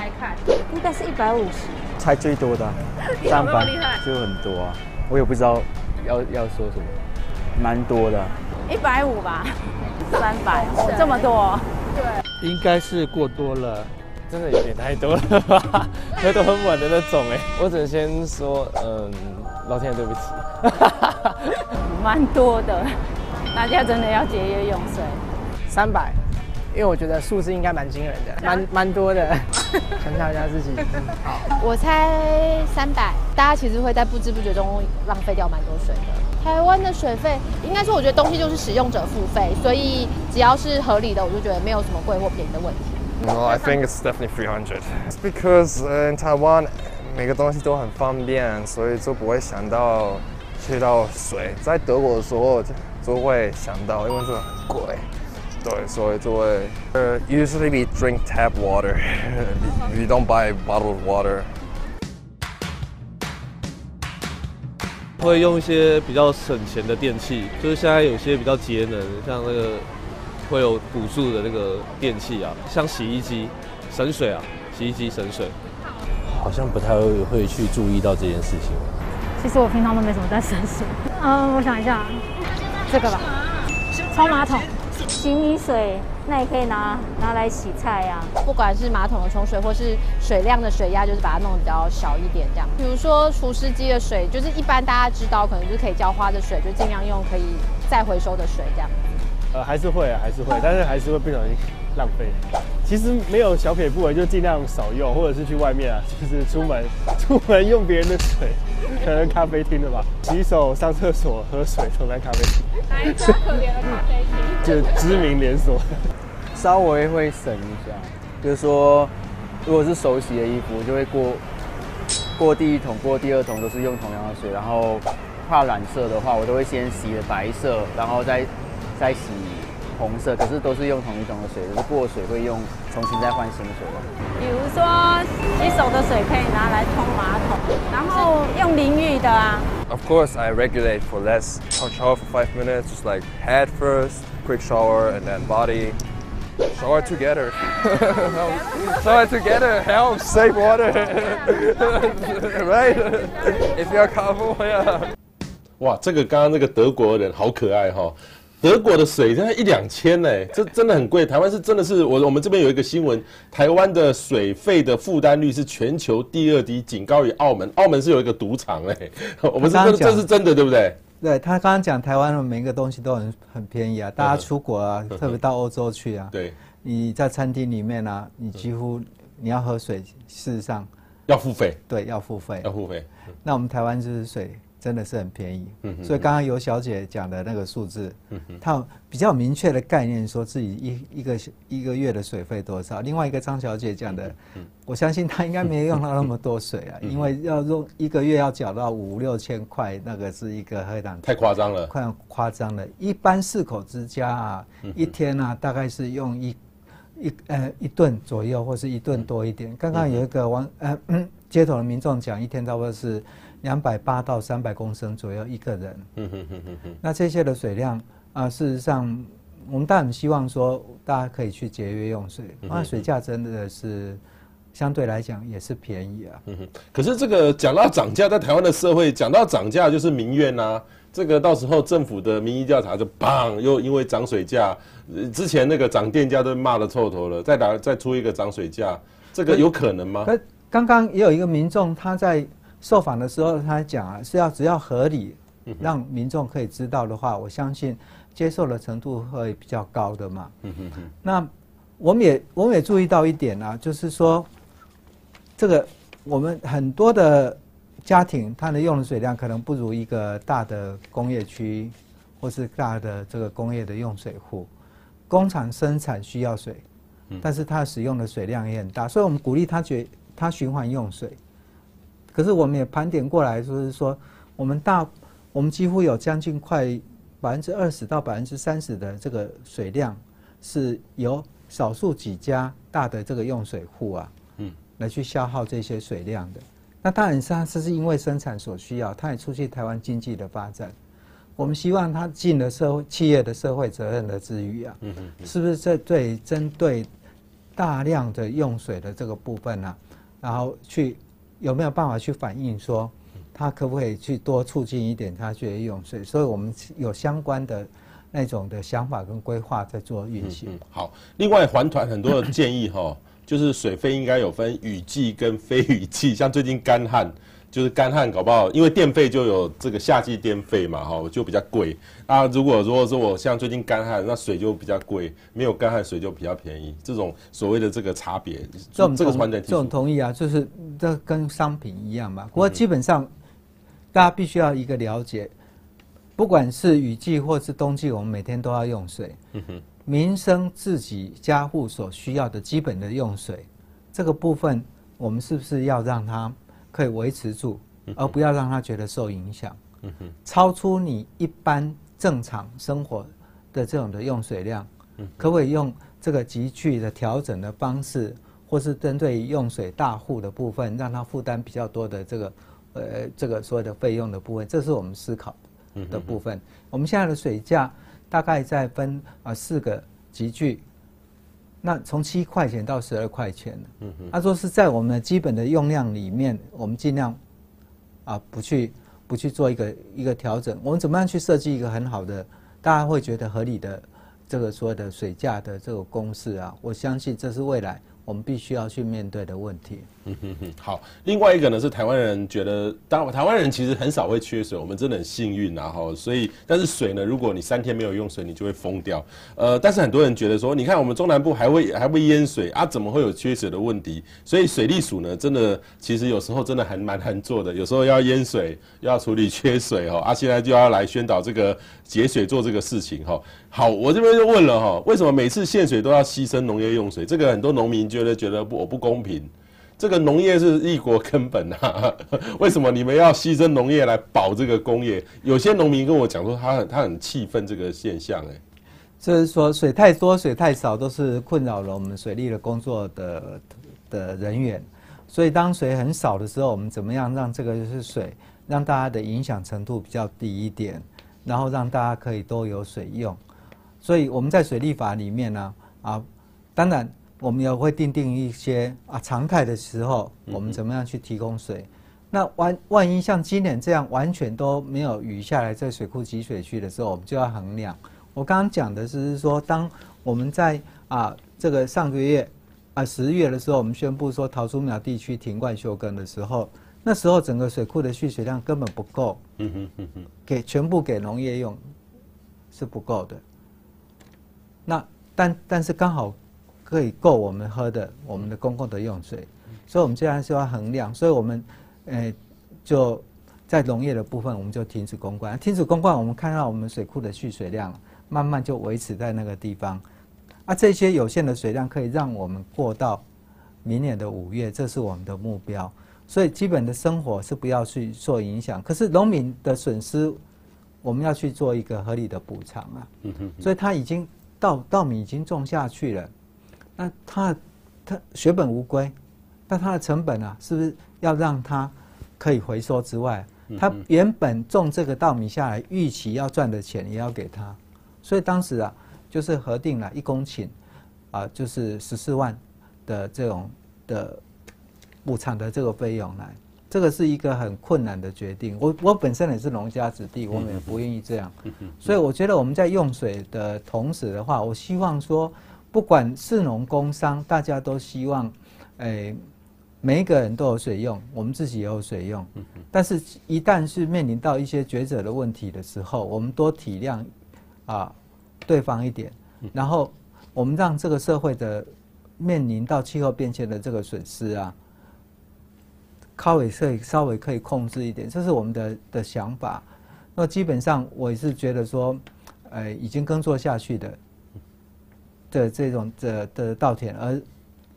应该是一百五十。猜最多的，三百就很多啊，我也不知道要要说什么，蛮多的。一百五吧，三百，这么多？对，应该是过多了，真的有点太多了吧？喝都很晚的那种哎，我只能先说，嗯，老天爷对不起。蛮多的，大家真的要节约用水。三百，因为我觉得数字应该蛮惊人的，蛮蛮多的。想想一下自己，好，我猜三百。大家其实会在不知不觉中浪费掉蛮多水的。台湾的水费，应该说我觉得东西就是使用者付费，所以只要是合理的，我就觉得没有什么贵或便宜的问题。No, I think it's definitely three hundred. It's because in Taiwan 每个东西都很方便，所以就不会想到。切到水，在德国的时候就就会想到，因为这个很贵，对，所以就会呃，usually we drink tap water，we don't buy bottled water。会用一些比较省钱的电器，就是现在有些比较节能，像那个 会有补助的那个电器啊，像洗衣机省水啊，洗衣机省水。好像不太会会去注意到这件事情。其实我平常都没什么在省水。嗯，我想一下，这个吧，冲马桶、洗米水，那也可以拿拿来洗菜呀、啊。不管是马桶的冲水，或是水量的水压，就是把它弄得比较小一点这样。比如说除湿机的水，就是一般大家知道，可能就是可以浇花的水，就尽量用可以再回收的水这样。呃，还是会啊，还是会，但是还是会不小心浪费。其实没有小撇步，就尽量少用，或者是去外面啊，就是出门 出门用别人的水，可能咖啡厅的吧，洗手、上厕所、喝水都在咖啡厅。哪一家可怜的咖啡厅？就知名连锁。稍微会省一下，就是说，如果是手洗的衣服，就会过过第一桶、过第二桶都是用同样的水，然后怕染色的话，我都会先洗了白色，然后再。再洗红色，可是都是用同一种的水，就是过水会用重新再换新水的。比如说洗手的水可以拿来冲马桶，然后用淋浴的啊。Of course, I regulate for less. I'll shower for five minutes, just like head first, quick shower, and then body. Shower together. shower together helps save water, right? If you're careful, yeah. 哇，这个刚刚那个德国人好可爱哈。德国的水现在一两千呢，这真的很贵。台湾是真的是我我们这边有一个新闻，台湾的水费的负担率是全球第二低，仅高于澳门。澳门是有一个赌场哎，我们是这这是真的对不对？对，他刚刚讲台湾的每一个东西都很很便宜啊，大家出国啊，特别到欧洲去啊，对，你在餐厅里面啊，你几乎你要喝水，事实上要付费，对，要付费，要付费。那我们台湾就是水。真的是很便宜，所以刚刚尤小姐讲的那个数字，她比较明确的概念，说自己一一个一个月的水费多少。另外一个张小姐讲的，我相信她应该没有用到那么多水啊，因为要用一个月要缴到五六千块，那个是一个黑档，太夸张了，快夸张了。一般四口之家啊，一天啊大概是用一一呃一顿左右，或是一顿多一点。刚刚有一个网呃 街头的民众讲，一天差不多是。两百八到三百公升左右一个人，嗯哼哼哼哼。那这些的水量啊、呃，事实上，我们当然希望说大家可以去节约用水。那水价真的是相对来讲也是便宜啊。嗯哼。可是这个讲到涨价，在台湾的社会讲到涨价就是民怨呐。这个到时候政府的民意调查就砰，又因为涨水价，之前那个涨电价都骂得臭头了，再打再出一个涨水价，这个有可能吗？刚刚也有一个民众他在。受访的时候，他讲啊，是要只要合理，让民众可以知道的话，我相信接受的程度会比较高的嘛。那我们也我们也注意到一点啊，就是说，这个我们很多的家庭，它的用的水量可能不如一个大的工业区，或是大的这个工业的用水户。工厂生产需要水，但是它使用的水量也很大，所以我们鼓励他觉他循环用水。可是我们也盘点过来，就是说，我们大，我们几乎有将近快百分之二十到百分之三十的这个水量，是由少数几家大的这个用水户啊，嗯，来去消耗这些水量的。那当然，它是因为生产所需要，它也促进台湾经济的发展。我们希望它尽了社会企业的社会责任的之余啊，嗯是不是这对针对大量的用水的这个部分呢、啊？然后去有没有办法去反映说，他可不可以去多促进一点他去用水？所以我们有相关的那种的想法跟规划在做运行。好，另外环团很多的建议哈，就是水费应该有分雨季跟非雨季，像最近干旱。就是干旱搞不好，因为电费就有这个夏季电费嘛，哈，就比较贵。啊，如果如果说我像最近干旱，那水就比较贵；没有干旱，水就比较便宜。这种所谓的这个差别，这种这个团队这种同意啊，就是这跟商品一样嘛。不过基本上，大家必须要一个了解，不管是雨季或是冬季，我们每天都要用水。嗯哼，民生自己家户所需要的基本的用水，这个部分我们是不是要让它？可以维持住，而不要让他觉得受影响。超出你一般正常生活的这种的用水量，可不可以用这个急剧的调整的方式，或是针对用水大户的部分，让他负担比较多的这个呃这个所有的费用的部分，这是我们思考的部分。我们现在的水价大概在分啊四个级距。那从七块钱到十二块钱，嗯哼，他说是在我们的基本的用量里面，我们尽量啊不去不去做一个一个调整。我们怎么样去设计一个很好的，大家会觉得合理的这个所谓的水价的这个公式啊？我相信这是未来我们必须要去面对的问题。嗯哼哼，好。另外一个呢是台湾人觉得，当台湾人其实很少会缺水，我们真的很幸运啊哈。所以，但是水呢，如果你三天没有用水，你就会疯掉。呃，但是很多人觉得说，你看我们中南部还会 还会淹水啊，怎么会有缺水的问题？所以水利署呢，真的其实有时候真的还蛮难做的，有时候要淹水，要处理缺水哈，啊，现在就要来宣导这个节水做这个事情哈。好，我这边就问了哈，为什么每次限水都要牺牲农业用水？这个很多农民觉得觉得不我不公平。这个农业是一国根本啊，为什么你们要牺牲农业来保这个工业？有些农民跟我讲说，他很他很气愤这个现象，哎，就是说水太多、水太少都是困扰了我们水利的工作的的人员，所以当水很少的时候，我们怎么样让这个就是水让大家的影响程度比较低一点，然后让大家可以都有水用，所以我们在水利法里面呢，啊，当然。我们也会定定一些啊常态的时候，我们怎么样去提供水？嗯、那万万一像今年这样完全都没有雨下来，在水库集水区的时候，我们就要衡量。我刚刚讲的是说，当我们在啊这个上个月啊十月的时候，我们宣布说桃竹苗地区停灌休耕的时候，那时候整个水库的蓄水量根本不够，嗯哼嗯哼，给全部给农业用是不够的。那但但是刚好。可以够我们喝的，我们的公共的用水，所以我们这样是要衡量，所以我们，呃，就在农业的部分，我们就停止公灌。停止公灌，我们看到我们水库的蓄水量慢慢就维持在那个地方，啊，这些有限的水量可以让我们过到明年的五月，这是我们的目标。所以基本的生活是不要去受影响，可是农民的损失，我们要去做一个合理的补偿啊。所以他已经稻稻米已经种下去了。那他他血本无归，那他的成本啊，是不是要让他可以回收之外，他原本种这个稻米下来，预期要赚的钱也要给他，所以当时啊，就是核定了一公顷啊，就是十四万的这种的补偿的这个费用来，这个是一个很困难的决定。我我本身也是农家子弟，我们也不愿意这样，所以我觉得我们在用水的同时的话，我希望说。不管是农工商，大家都希望，诶、每一个人都有水用，我们自己也有水用。但是，一旦是面临到一些抉择的问题的时候，我们多体谅啊对方一点，然后我们让这个社会的面临到气候变迁的这个损失啊，稍微可以稍微可以控制一点，这是我们的的想法。那基本上，我也是觉得说，诶、欸，已经耕作下去的。的这种的的稻田，而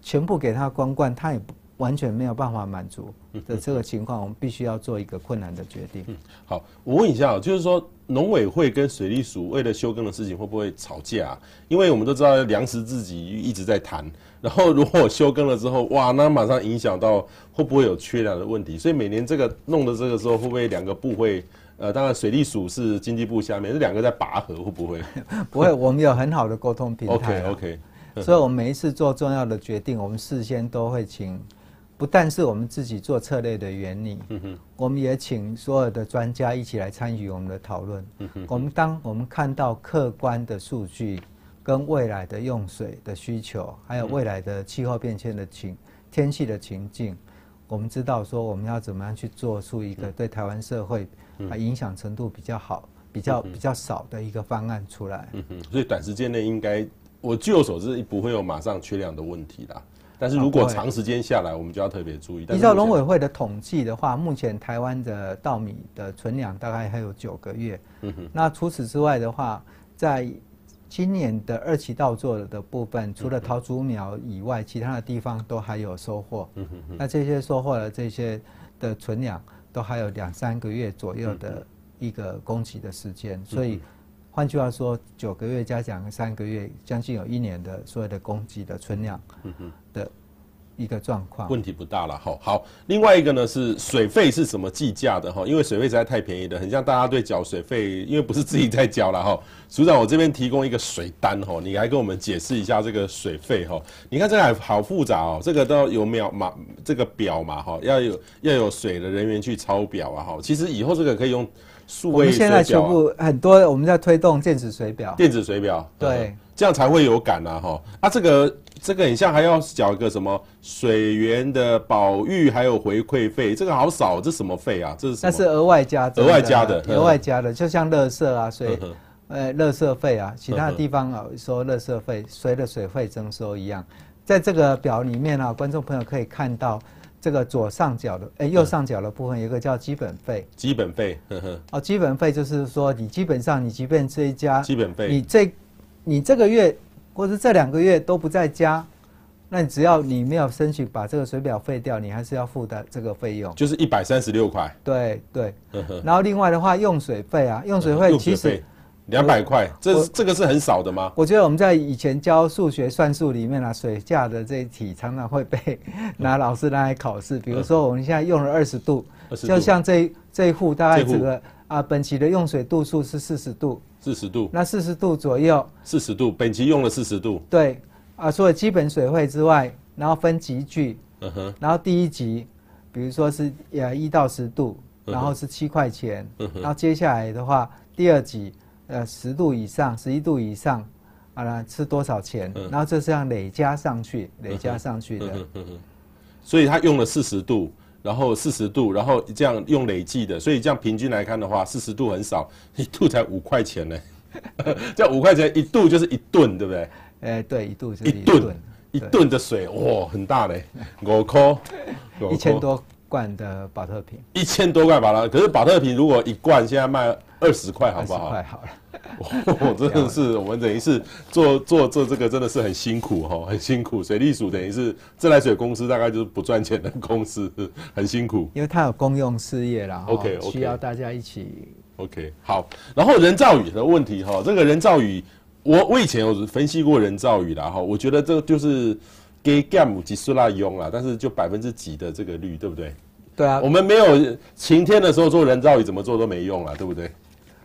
全部给他光灌，他也不完全没有办法满足的这个情况，我们必须要做一个困难的决定。嗯，好，我问一下，就是说农委会跟水利署为了休耕的事情会不会吵架？因为我们都知道粮食自给一直在谈，然后如果休耕了之后，哇，那马上影响到会不会有缺粮的问题？所以每年这个弄的这个时候，会不会两个部会？呃，当然水利署是经济部下面，这两个在拔河，会不会？不会，我们有很好的沟通平台。OK OK，所以我们每一次做重要的决定，我们事先都会请。不但是我们自己做策略的原理，嗯哼，我们也请所有的专家一起来参与我们的讨论。嗯哼，我们当我们看到客观的数据，跟未来的用水的需求，还有未来的气候变迁的情天气的情境，我们知道说我们要怎么样去做出一个对台湾社会啊影响程度比较好、比较比较少的一个方案出来。嗯哼，所以短时间内应该，我据我所知，不会有马上缺粮的问题啦。但是如果长时间下来，我们就要特别注意。依照农委会的统计的话，目前台湾的稻米的存粮大概还有九个月。嗯哼。那除此之外的话，在今年的二期稻作的部分，除了桃竹苗以外，其他的地方都还有收获。嗯哼。那这些收获的这些的存粮，都还有两三个月左右的一个供给的时间。所以换句话说，九个月加讲三个月，将近有一年的所有的供给的存量。一个状况，问题不大了哈。好，另外一个呢是水费是怎么计价的哈？因为水费实在太便宜了，很像大家对缴水费，因为不是自己在缴了哈。署长，我这边提供一个水单哈，你来跟我们解释一下这个水费哈。你看这个还好复杂哦，这个都有秒码这个表嘛哈，要有要有水的人员去抄表啊哈。其实以后这个可以用数位水表。我们现在全部很多，我们在推动电子水表。电子水表，对，这样才会有感啊哈。啊，这个。这个很像还要缴一个什么水源的保育，还有回馈费，这个好少，这什么费啊？这是那是额外加的，额外加的，额外加的，就像垃圾啊，水，呃，垃圾费啊，其他地方啊说垃圾费，随着水费征收一样。在这个表里面啊，观众朋友可以看到这个左上角的，哎，右上角的部分有一个叫基本费，基本费，呵呵，哦，基本费就是说你基本上你即便这一家基本费，你这你这个月。或者这两个月都不在家，那你只要你没有申请把这个水表废掉，你还是要付的这个费用，就是一百三十六块。对对，然后另外的话，用水费啊，用水费其实两百块，这这个是很少的吗？我觉得我们在以前教数学算术里面啊，水价的这一题常常会被拿老师拿来考试。比如说我们现在用了二十度，就像这这一户大概这个啊，本期的用水度数是四十度。四十度，那四十度左右，四十度，本期用了四十度。对，啊，除了基本水费之外，然后分级距，嗯哼，然后第一级，比如说是呃一到十度，然后是七块钱，嗯哼，然后接下来的话，第二级，呃十度以上，十一度以上，啊，是多少钱？嗯。然后这是这样累加上去，累加上去的，嗯哼，所以他用了四十度。然后四十度，然后这样用累计的，所以这样平均来看的话，四十度很少，一度才五块钱呢。这样五块钱一度就是一顿，对不对？哎，对，一度就是一顿，一顿的水，哇，很大嘞，五颗，一千多罐的宝特瓶，一千多罐宝特，可是宝特瓶如果一罐现在卖二十块，好不好？二十块好了。哦，真的是我们等于是做做做这个真的是很辛苦哈，很辛苦。水利署等于是自来水公司，大概就是不赚钱的公司，很辛苦。因为它有公用事业啦，OK，需要大家一起。OK，好。然后人造雨的问题哈，这个人造雨，我我以前有分析过人造雨啦哈，我觉得这就是给 gam 及苏拉用啦，但是就百分之几的这个率，对不对？对啊，我们没有晴天的时候做人造雨，怎么做都没用啦，对不对？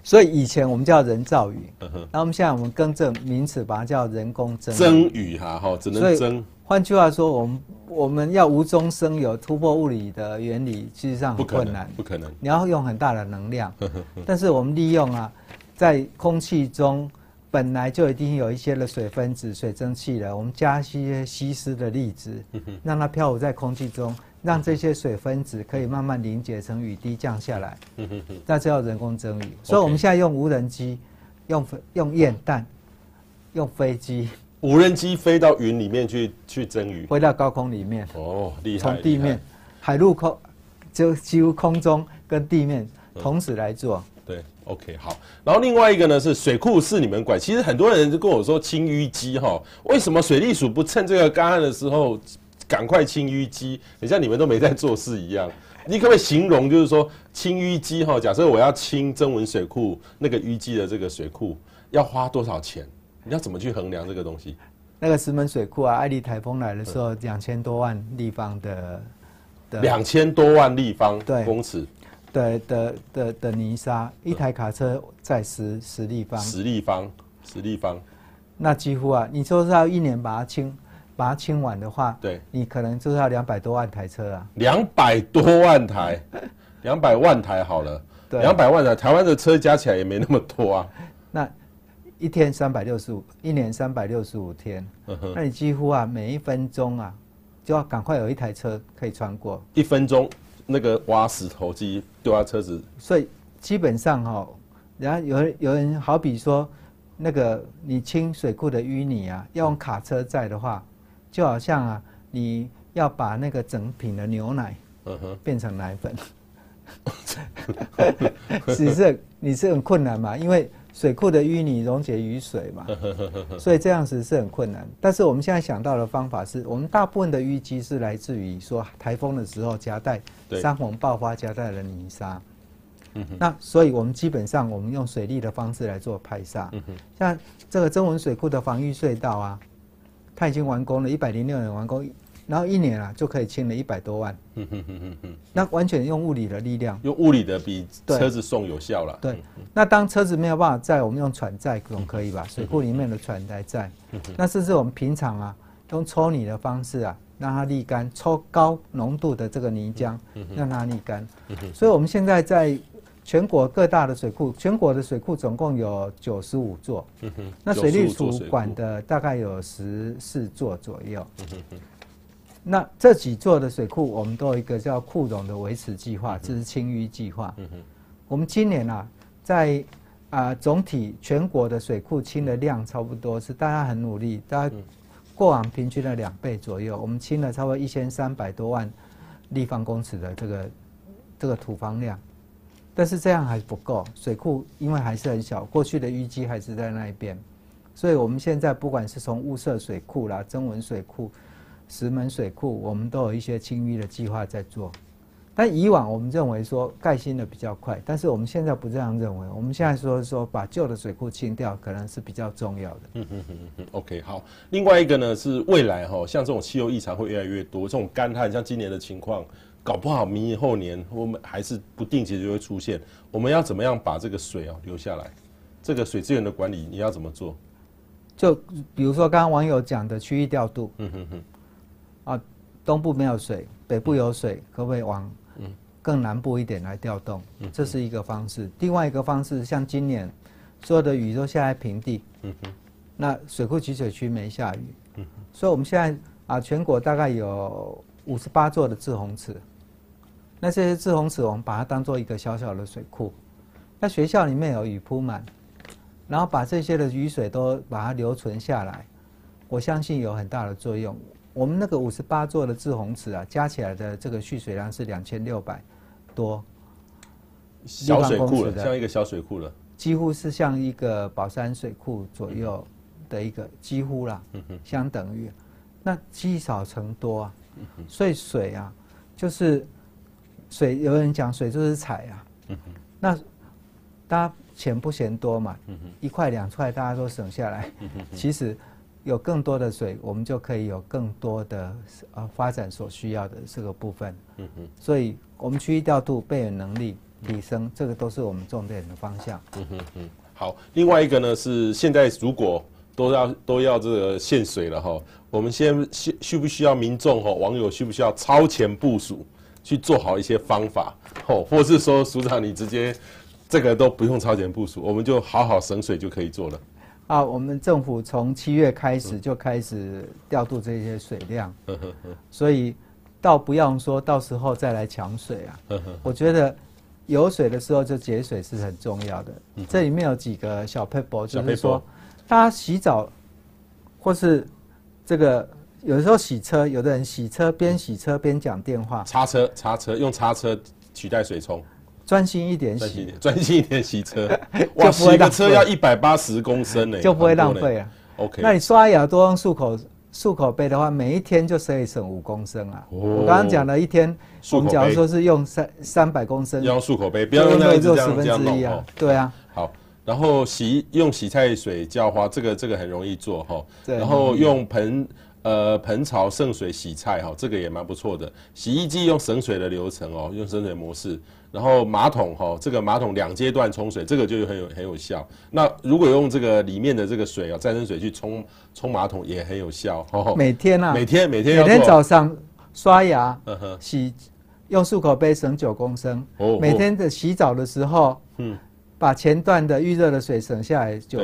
所以以前我们叫人造雨，然后我们现在我们更正名词，把它叫人工增增雨哈，哈，只能增。换句话说，我们我们要无中生有，突破物理的原理，其实上很困难，不可能。你要用很大的能量，但是我们利用啊，在空气中本来就已经有一些的水分子、水蒸气了，我们加一些稀释的粒子，让它漂浮在空气中。让这些水分子可以慢慢凝结成雨滴降下来，那叫人工增雨。所以我们现在用无人机，用用验弹，用飞机，无人机飞到云里面去去增雨，飞到高空里面。哦，厉害！从地面、海陆空，就几乎空中跟地面同时来做。对，OK，好。然后另外一个呢是水库是你们管，其实很多人就跟我说清淤积哈，为什么水利署不趁这个干旱的时候？赶快清淤积，很像你们都没在做事一样。你可不可以形容，就是说清淤积哈？假设我要清增文水库那个淤积的这个水库，要花多少钱？你要怎么去衡量这个东西？那个石门水库啊，艾丽台风来的时候，两千多万立方的的两千多万立方公尺，对的的的泥沙，一台卡车载十十立方，十立方，十立方，那几乎啊，你说是要一年把它清，把它清完的话，对，你可能就是要两百多万台车啊，两百多万台，两百万台好了，对，两百万台，台湾的车加起来也没那么多啊，那。一天三百六十五，一年三百六十五天，那你几乎啊每一分钟啊就要赶快有一台车可以穿过。一分钟那个挖石头机丢下车子，所以基本上哈、哦，然后有人有人好比说那个你清水库的淤泥啊，要用卡车载的话，就好像啊你要把那个整瓶的牛奶，变成奶粉，其实你是很困难嘛，因为。水库的淤泥溶解于水嘛，所以这样子是很困难。但是我们现在想到的方法是，我们大部分的淤积是来自于说台风的时候夹带山洪爆发夹带的泥沙。那所以我们基本上我们用水利的方式来做排沙。像这个增文水库的防御隧道啊，它已经完工了，一百零六年完工。然后一年啊就可以清了一百多万，那完全用物理的力量，用物理的比车子送有效了。对，那当车子没有办法载，我们用船载总可以吧？水库里面的船来载。那甚至我们平常啊，用抽泥的方式啊，让它沥干，抽高浓度的这个泥浆，让它沥干。所以我们现在在全国各大的水库，全国的水库总共有九十五座，那水利署管的大概有十四座左右。那这几座的水库，我们都有一个叫库容的维持计划，这是清淤计划。我们今年啊，在啊总体全国的水库清的量差不多是大家很努力，大家过往平均的两倍左右。我们清了差不多一千三百多万立方公尺的这个这个土方量，但是这样还不够，水库因为还是很小，过去的淤积还是在那一边，所以我们现在不管是从雾社水库啦、曾文水库。石门水库，我们都有一些清淤的计划在做，但以往我们认为说盖新的比较快，但是我们现在不这样认为，我们现在说说把旧的水库清掉，可能是比较重要的。嗯嗯嗯嗯 OK，好。另外一个呢是未来哈，像这种气候异常会越来越多，这种干旱，像今年的情况，搞不好明年后年我们还是不定期就会出现。我们要怎么样把这个水啊留下来？这个水资源的管理你要怎么做？就比如说刚刚网友讲的区域调度。嗯哼哼。啊，东部没有水，北部有水，可不可以往更南部一点来调动？嗯这是一个方式。另外一个方式，像今年所有的雨都下在平地，嗯哼那水库集水区没下雨，嗯哼所以我们现在啊，全国大概有五十八座的滞洪池，那这些滞洪池我们把它当做一个小小的水库，那学校里面有雨铺满，然后把这些的雨水都把它留存下来，我相信有很大的作用。我们那个五十八座的滞洪池啊，加起来的这个蓄水量是两千六百多小水库了，像一个小水库了，几乎是像一个宝山水库左右的一个几乎啦，相等于，那积少成多啊，所以水啊，就是水，有人讲水就是财啊，那大家钱不嫌多嘛，一块两块大家都省下来，其实。有更多的水，我们就可以有更多的呃发展所需要的这个部分。嗯哼，所以我们区域调度备援能力提升，这个都是我们重点的方向。嗯哼哼，好，另外一个呢是现在如果都要都要这个限水了哈，我们先需需不需要民众哈网友需不需要超前部署去做好一些方法，吼，或是说署长你直接这个都不用超前部署，我们就好好省水就可以做了。啊，我们政府从七月开始就开始调度这些水量，所以倒不用说到时候再来抢水啊。我觉得有水的时候就节水是很重要的。这里面有几个小撇步，就是说，大家洗澡或是这个有时候洗车，有的人洗车边洗车边讲电话，擦车擦车用擦车取代水冲。专心一点洗，专心一点洗车，哇，洗个车要一百八十公升呢，就不会浪费啊。OK，那你刷牙多用漱口漱口杯的话，每一天就可以省五公升啊。哦、我刚刚讲了一天，我们假如说是用三三百公升，要用漱口杯，不要用那个十分之一啊。对啊。好，然后洗用洗菜水浇花，这个这个很容易做哈。然后用盆。呃，盆槽圣水洗菜哈，这个也蛮不错的。洗衣机用省水的流程哦，用省水模式。然后马桶哈，这个马桶两阶段冲水，这个就很有很有效。那如果用这个里面的这个水啊，再生水去冲冲马桶也很有效。每天啊，每天每天每天早上刷牙，洗用漱口杯省九公升。哦。每天的洗澡的时候，嗯，把前段的预热的水省下来九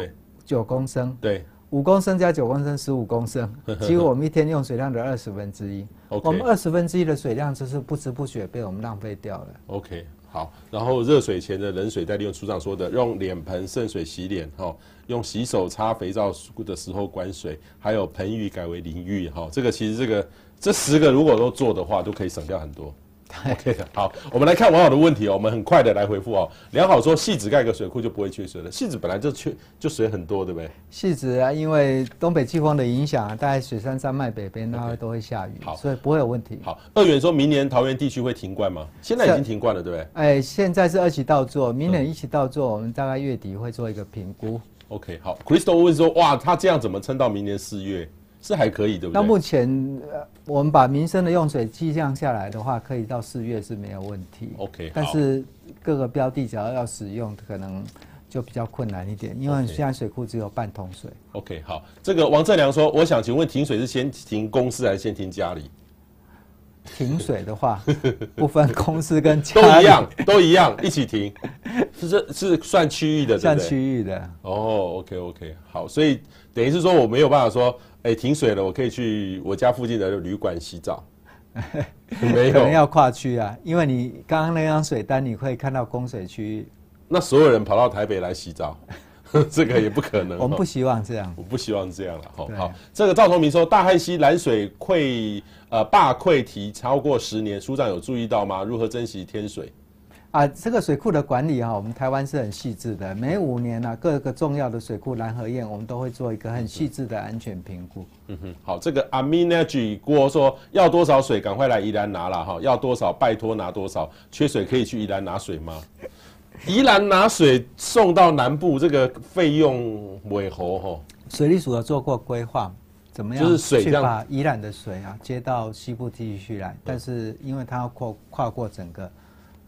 九公升。对。五公升加九公升，十五公升，几乎我们一天用水量的二十分之一。我们二十分之一的水量，就是不知不觉被我们浪费掉了。OK，好。然后热水前的冷水再利用，处长说的，用脸盆渗水洗脸，哈，用洗手擦肥皂的时候关水，还有盆浴改为淋浴，哈，这个其实这个这十个如果都做的话，都可以省掉很多。OK 的，好，我们来看网友的问题哦，我们很快的来回复哦。良好说，戏子盖个水库就不会缺水了。戏子本来就缺，就水很多，对不对？戏子啊，因为东北季风的影响，大概水山山脉北边那都会下雨，好，所以不会有问题。好，二元说明年桃园地区会停灌吗？现在已经停灌了，对不对？哎，现在是二期稻作，明年一期稻作，我们大概月底会做一个评估。OK，好，Crystal 问说，哇，他这样怎么撑到明年四月？是还可以，对不对？到目前，呃，我们把民生的用水计量下来的话，可以到四月是没有问题。OK，但是各个标的只要要使用，可能就比较困难一点，因为现在水库只有半桶水。OK，好，这个王正良说，我想请问停水是先停公司还是先停家里？停水的话，不分公司跟家都一样，都一样，一起停。是这是算区域的，算区域的。哦、oh,，OK OK，好，所以等于是说我没有办法说，哎、欸，停水了，我可以去我家附近的旅馆洗澡。没有，可能要跨区啊，因为你刚刚那张水单，你会看到供水区域。那所有人跑到台北来洗澡？这个也不可能，我们不希望这样，我不希望这样了。好，好，这个赵同明说，大汉溪拦水溃呃坝溃堤超过十年，署长有注意到吗？如何珍惜天水？啊，这个水库的管理哈，我们台湾是很细致的，每五年呢、啊，各个重要的水库拦河堰，我们都会做一个很细致的安全评估。嗯哼，好，这个 Aminergy 郭说要多少水，赶快来宜兰拿了哈，要多少拜托拿多少，缺水可以去宜兰拿水吗？宜兰拿水送到南部，这个费用为何？哈，水利署有做过规划，怎么样？就是水去把宜兰的水啊接到西部地区来，但是因为它要跨跨过整个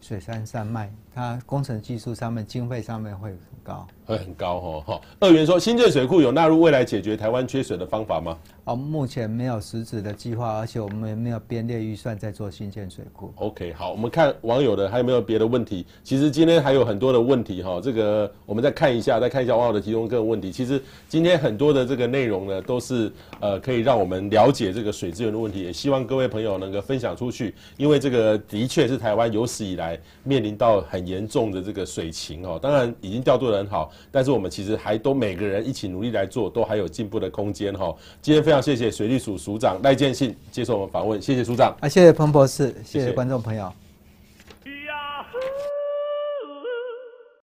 水杉山脉，它工程技术上面、经费上面会很高。会很高哦，哈。二元说，新建水库有纳入未来解决台湾缺水的方法吗？哦，目前没有实质的计划，而且我们也没有编列预算在做新建水库。OK，好，我们看网友的还有没有别的问题？其实今天还有很多的问题哈，这个我们再看一下，再看一下网友的提供各种问题。其实今天很多的这个内容呢，都是呃可以让我们了解这个水资源的问题，也希望各位朋友能够分享出去，因为这个的确是台湾有史以来面临到很严重的这个水情哦，当然已经调度得很好。但是我们其实还都每个人一起努力来做，都还有进步的空间哈。今天非常谢谢水利署署长赖建信接受我们访问，谢谢署长。啊，谢谢彭博士，谢谢观众朋友。